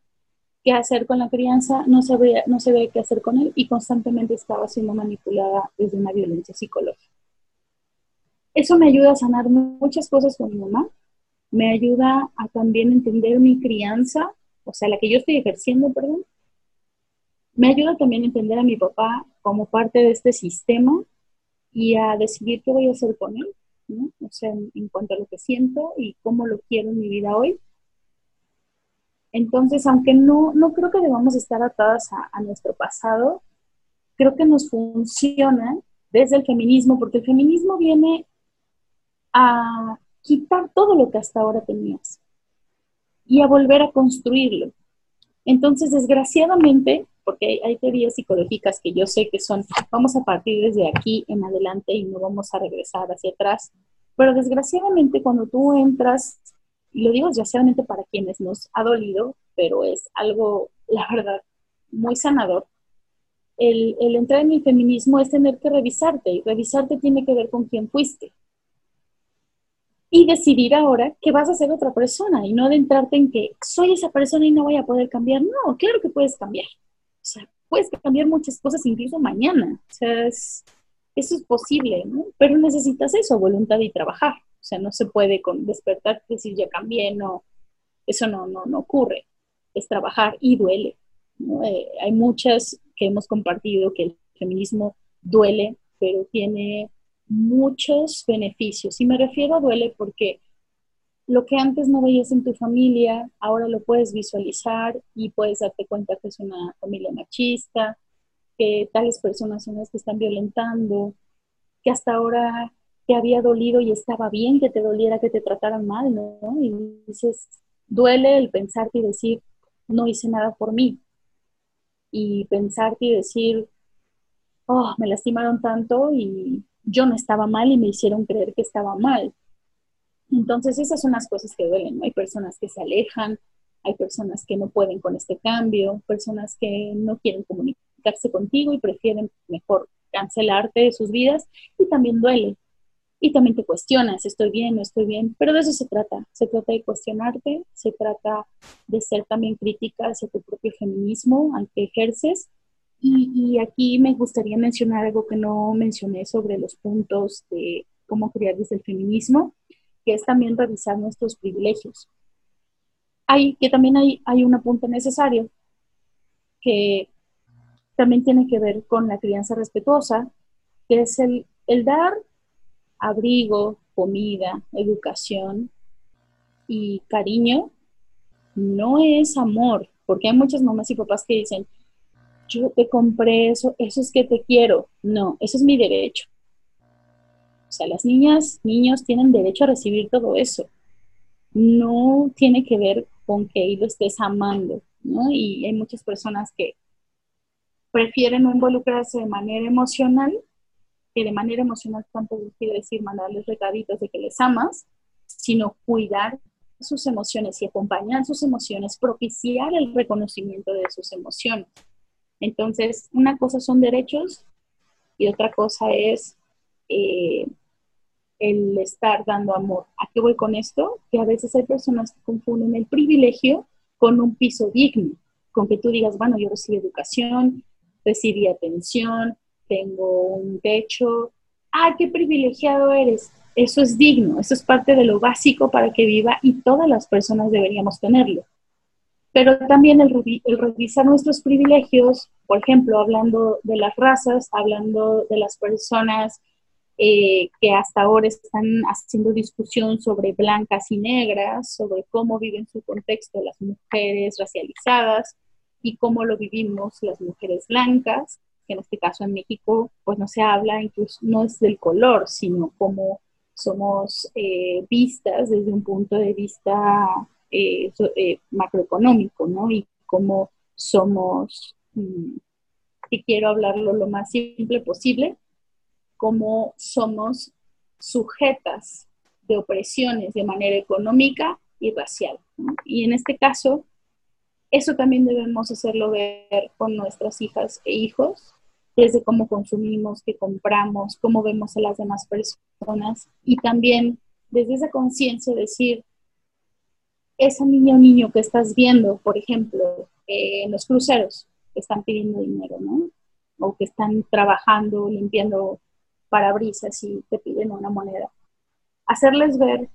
qué hacer con la crianza, no sabía, no sabía qué hacer con él y constantemente estaba siendo manipulada desde una violencia psicológica. Eso me ayuda a sanar muchas cosas con mi mamá, me ayuda a también entender mi crianza, o sea, la que yo estoy ejerciendo, perdón. Me ayuda también a entender a mi papá como parte de este sistema y a decidir qué voy a hacer con él. O sea, en cuanto a lo que siento y cómo lo quiero en mi vida hoy entonces, aunque no, no creo que debamos estar atadas a, nuestro pasado, creo que nos funciona desde el feminismo, porque el feminismo viene a quitar todo lo que hasta ahora tenías y a volver a construirlo. Entonces, desgraciadamente, porque hay, hay, teorías psicológicas que yo sé que son, vamos a partir desde aquí en adelante y no vamos a regresar hacia atrás, pero desgraciadamente cuando tú entras y lo digo desgraciadamente para quienes nos ha dolido, pero es algo, la verdad, muy sanador. El, entrar en el feminismo es tener que revisarte y revisarte tiene que ver con quién fuiste. Y decidir ahora que vas a ser otra persona y no adentrarte en que soy esa persona y no voy a poder cambiar. No, claro que puedes cambiar. O sea, puedes cambiar muchas cosas incluso mañana. O sea, eso es posible, ¿no? Pero necesitas eso, voluntad y trabajar. Sea, no se puede con despertar y decir ya cambié, no, eso no, no, no ocurre. Es trabajar y duele. Eh, hay muchas que hemos compartido que el feminismo duele, pero tiene muchos beneficios. Y me refiero a duele porque lo que antes no veías en tu familia, ahora lo puedes visualizar y puedes darte cuenta que es una familia machista, que tales personas son las que están violentando, que hasta ahora que había dolido y estaba bien que te doliera, que te trataran mal, ¿no? Y dices, duele el pensarte y decir, no hice nada por mí. Y pensarte y decir, oh, me lastimaron tanto y yo no estaba mal y me hicieron creer que estaba mal. Entonces esas son las cosas que duelen, ¿no? Hay personas que se alejan, hay personas que no pueden con este cambio, personas que no quieren comunicarse contigo y prefieren mejor cancelarte de sus vidas y también duele, y también te cuestionas, estoy bien, no estoy bien, pero de eso se trata, se trata de cuestionarte, se trata de ser también crítica hacia tu propio feminismo al que ejerces. Y, aquí me gustaría mencionar algo que no mencioné sobre los puntos de cómo criar desde el feminismo, que es también revisar nuestros privilegios. Hay, que también hay, hay un apunte necesario que también tiene que ver con la crianza respetuosa, que es el, el dar abrigo, comida, educación y cariño no es amor, porque hay muchas mamás y papás que dicen, yo te compré eso, eso es que te quiero. No, eso es mi derecho. O sea, las niñas, niños tienen derecho a recibir todo eso. No tiene que ver con que lo estés amando, ¿no? Y hay muchas personas que prefieren no involucrarse de manera emocional de manera emocional tampoco quiere decir mandarles recaditos de que les amas, sino cuidar sus emociones y acompañar sus emociones, propiciar el reconocimiento de sus emociones. Entonces, una cosa son derechos y otra cosa es eh, el estar dando amor. ¿A qué voy con esto? Que a veces hay personas que confunden el privilegio con un piso digno, con que tú digas, bueno, yo recibí educación, recibí atención, tengo un techo, ¡ay, qué privilegiado eres! Eso es digno, eso es parte de lo básico para que viva y todas las personas deberíamos tenerlo. Pero también el, revisar nuestros privilegios, por ejemplo, hablando de las razas, hablando de las personas eh, que hasta ahora están haciendo discusión sobre blancas y negras, sobre cómo viven su contexto las mujeres racializadas y cómo lo vivimos las mujeres blancas, que en este caso en México pues no se habla, incluso no es del color, sino cómo somos eh, vistas desde un punto de vista eh, macroeconómico, ¿no? Y cómo somos, mm, y quiero hablarlo lo más simple posible, cómo somos sujetas de opresiones de manera económica y racial. Y en este caso, eso también debemos hacerlo ver con nuestras hijas e hijos, desde cómo consumimos, qué compramos, cómo vemos a las demás personas y también desde esa conciencia decir, esa niña o niño que estás viendo, por ejemplo, en los cruceros, que están pidiendo dinero, ¿no? O que están trabajando, limpiando parabrisas y te piden una moneda. Hacerles ver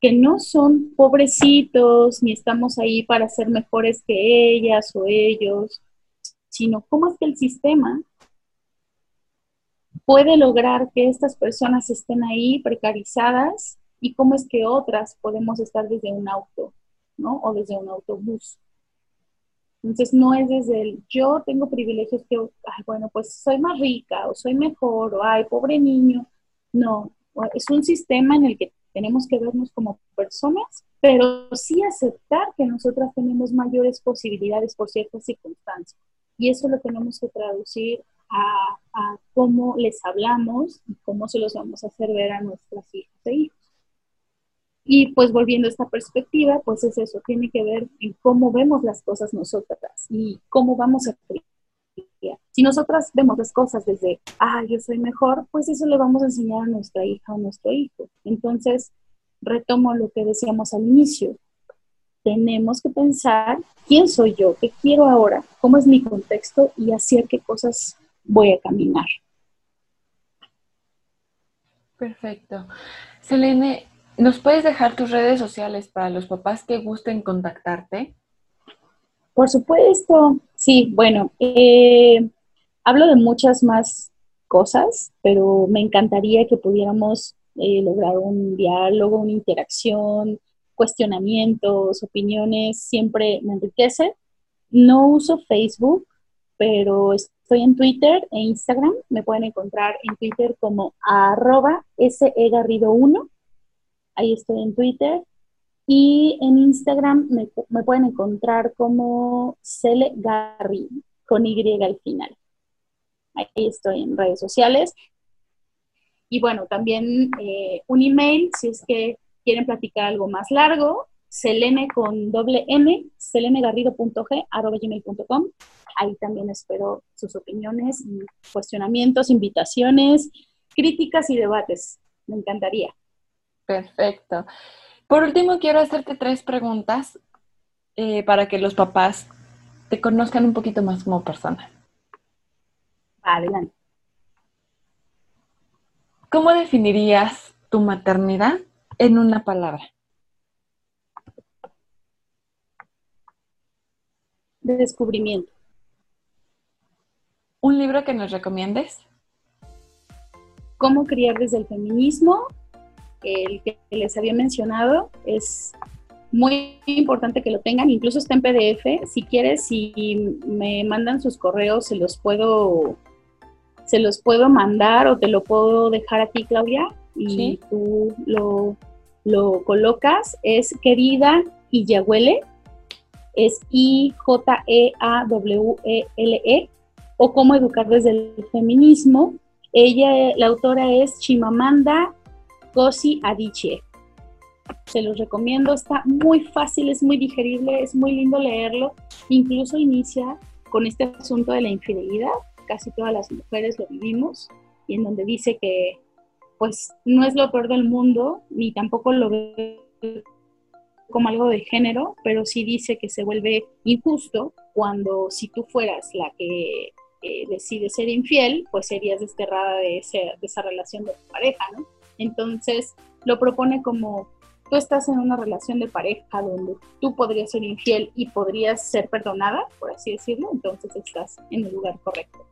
que no son pobrecitos ni estamos ahí para ser mejores que ellas o ellos, sino cómo es que el sistema puede lograr que estas personas estén ahí precarizadas y cómo es que otras podemos estar desde un auto, ¿no? O desde un autobús. Entonces no es desde el yo tengo privilegios que, bueno, pues soy más rica o soy mejor o ay, pobre niño. No, es un sistema en el que tenemos que vernos como personas, pero sí aceptar que nosotras tenemos mayores posibilidades por ciertas circunstancias. Y eso lo tenemos que traducir a, a cómo les hablamos y cómo se los vamos a hacer ver a nuestras hijas e hijos. Y pues volviendo a esta perspectiva, pues es eso, tiene que ver en cómo vemos las cosas nosotras y cómo vamos a Si nosotras vemos las cosas desde, ah, yo soy mejor, pues eso le vamos a enseñar a nuestra hija o nuestro hijo. Entonces, retomo lo que decíamos al inicio. Tenemos que pensar quién soy yo, qué quiero ahora, cómo es mi contexto y hacia qué cosas voy a caminar. Perfecto. Selene, ¿Nos puedes dejar tus redes sociales para los papás que gusten contactarte? Por supuesto, sí, bueno, eh, hablo de muchas más cosas, pero me encantaría que pudiéramos eh, lograr un diálogo, una interacción, cuestionamientos, opiniones, siempre me enriquece. No uso Facebook, pero estoy en Twitter e Instagram. Me pueden encontrar en Twitter como arroba segarrido1 ahí estoy en Twitter. Y en Instagram me, pueden encontrar como Cele Garry, con Y al final. Ahí estoy en redes sociales. Y bueno, también eh, un email, si es que quieren platicar algo más largo, selene con doble m, selenegarrido.g, Ahí también espero sus opiniones, cuestionamientos, invitaciones, críticas y debates. Me encantaría. Perfecto. Por último, quiero hacerte tres preguntas eh, para que los papás te conozcan un poquito más como persona. Adelante. ¿Cómo definirías tu maternidad en una palabra? De descubrimiento. ¿Un libro que nos recomiendes? Cómo criar desde el feminismo el que les había mencionado es muy importante que lo tengan, incluso está en PDF. Si quieres, si me mandan sus correos, se los puedo, se los puedo mandar o te lo puedo dejar a ti, Claudia, y tú lo, lo, colocas. Es querida y ya huele, es I-J-E-A-W-E-L-E, -E, o cómo educar desde el feminismo. Ella, la autora es Chimamanda Cosi Adichie. Se los recomiendo, está muy fácil, es muy digerible, es muy lindo leerlo. Incluso inicia con este asunto de la infidelidad. Casi todas las mujeres lo vivimos y en donde dice que pues no es lo peor del mundo, ni tampoco lo ve como algo de género, pero sí dice que se vuelve injusto cuando si tú fueras la que eh, decide ser infiel, pues serías desterrada de, esa relación de pareja, ¿no? Entonces lo propone como tú estás en una relación de pareja donde tú podrías ser infiel y podrías ser perdonada, por así decirlo, entonces estás en el lugar correcto.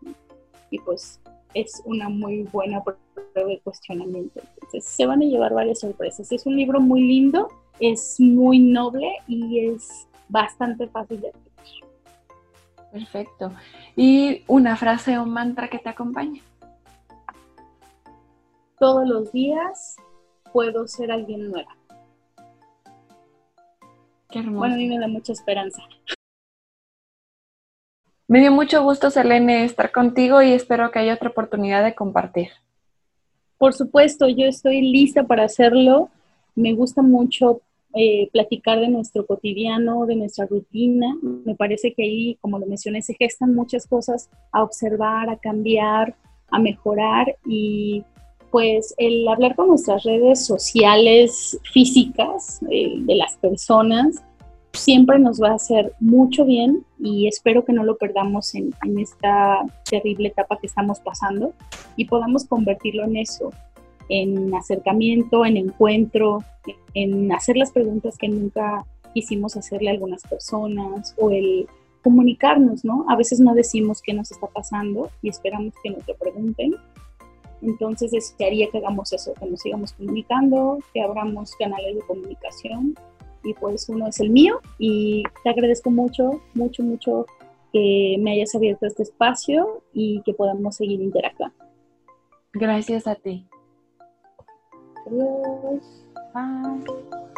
Y pues es una muy buena prueba de cuestionamiento. Entonces se van a llevar varias sorpresas. Es un libro muy lindo, es muy noble y es bastante fácil de entender. Perfecto. ¿Y una frase o mantra que te acompañe? Todos los días puedo ser alguien nueva. Bueno, a mí me da mucha esperanza. Me dio mucho gusto, Selene, estar contigo y espero que haya otra oportunidad de compartir. Por supuesto, yo estoy lista para hacerlo. Me gusta mucho eh, platicar de nuestro cotidiano, de nuestra rutina. Me parece que ahí, como lo mencioné, se gestan muchas cosas a observar, a cambiar, a mejorar y pues el hablar con nuestras redes sociales físicas eh, de las personas siempre nos va a hacer mucho bien y espero que no lo perdamos en, esta terrible etapa que estamos pasando y podamos convertirlo en eso, en acercamiento, en encuentro, en hacer las preguntas que nunca quisimos hacerle a algunas personas o el comunicarnos, ¿no? A veces no decimos qué nos está pasando y esperamos que nos lo pregunten entonces desearía que hagamos eso, que nos sigamos comunicando, que abramos canales de comunicación y pues uno es el mío y te agradezco mucho, mucho, mucho que me hayas abierto este espacio y que podamos seguir interactuando. Gracias a ti. Adiós. Bye.